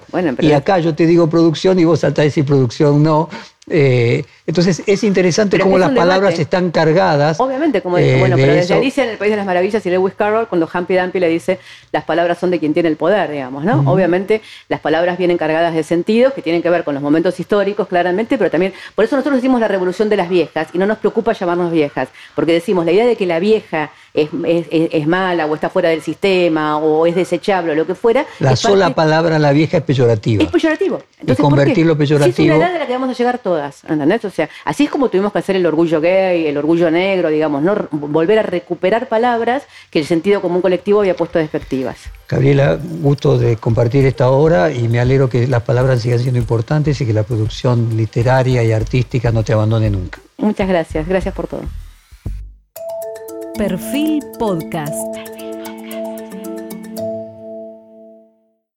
y acá yo te digo producción y vos saltás a decir producción no. Eh, entonces es interesante cómo las palabras están cargadas. Obviamente, como eh, bueno, pero desde Alicia en el País de las Maravillas y Lewis Carroll, cuando Humpy Dumpy le dice las palabras son de quien tiene el poder, digamos, ¿no? Obviamente las palabras vienen cargadas de sentidos que tienen que ver con los momentos históricos, claramente, pero también, por eso nosotros decimos la revolución de las viejas y no nos preocupa llamarnos viejas, porque decimos la idea de que la vieja es, mala o está fuera del sistema o es desechable o lo que fuera. La sola palabra la vieja es peyorativa. Es peyorativo. Entonces, y convertirlo peyorativo. es una edad de la que vamos a llegar todas, ¿entendés? O sea, así es como tuvimos que hacer el orgullo gay, el orgullo negro, digamos, ¿no? Volver a recuperar palabras que el sentido común colectivo había puesto despectivas. Gabriela, gusto de compartir esta obra y me alegro que las palabras sigan siendo importantes y que la producción literaria y artística no te abandone nunca. Muchas gracias, gracias por todo. Perfil Podcast.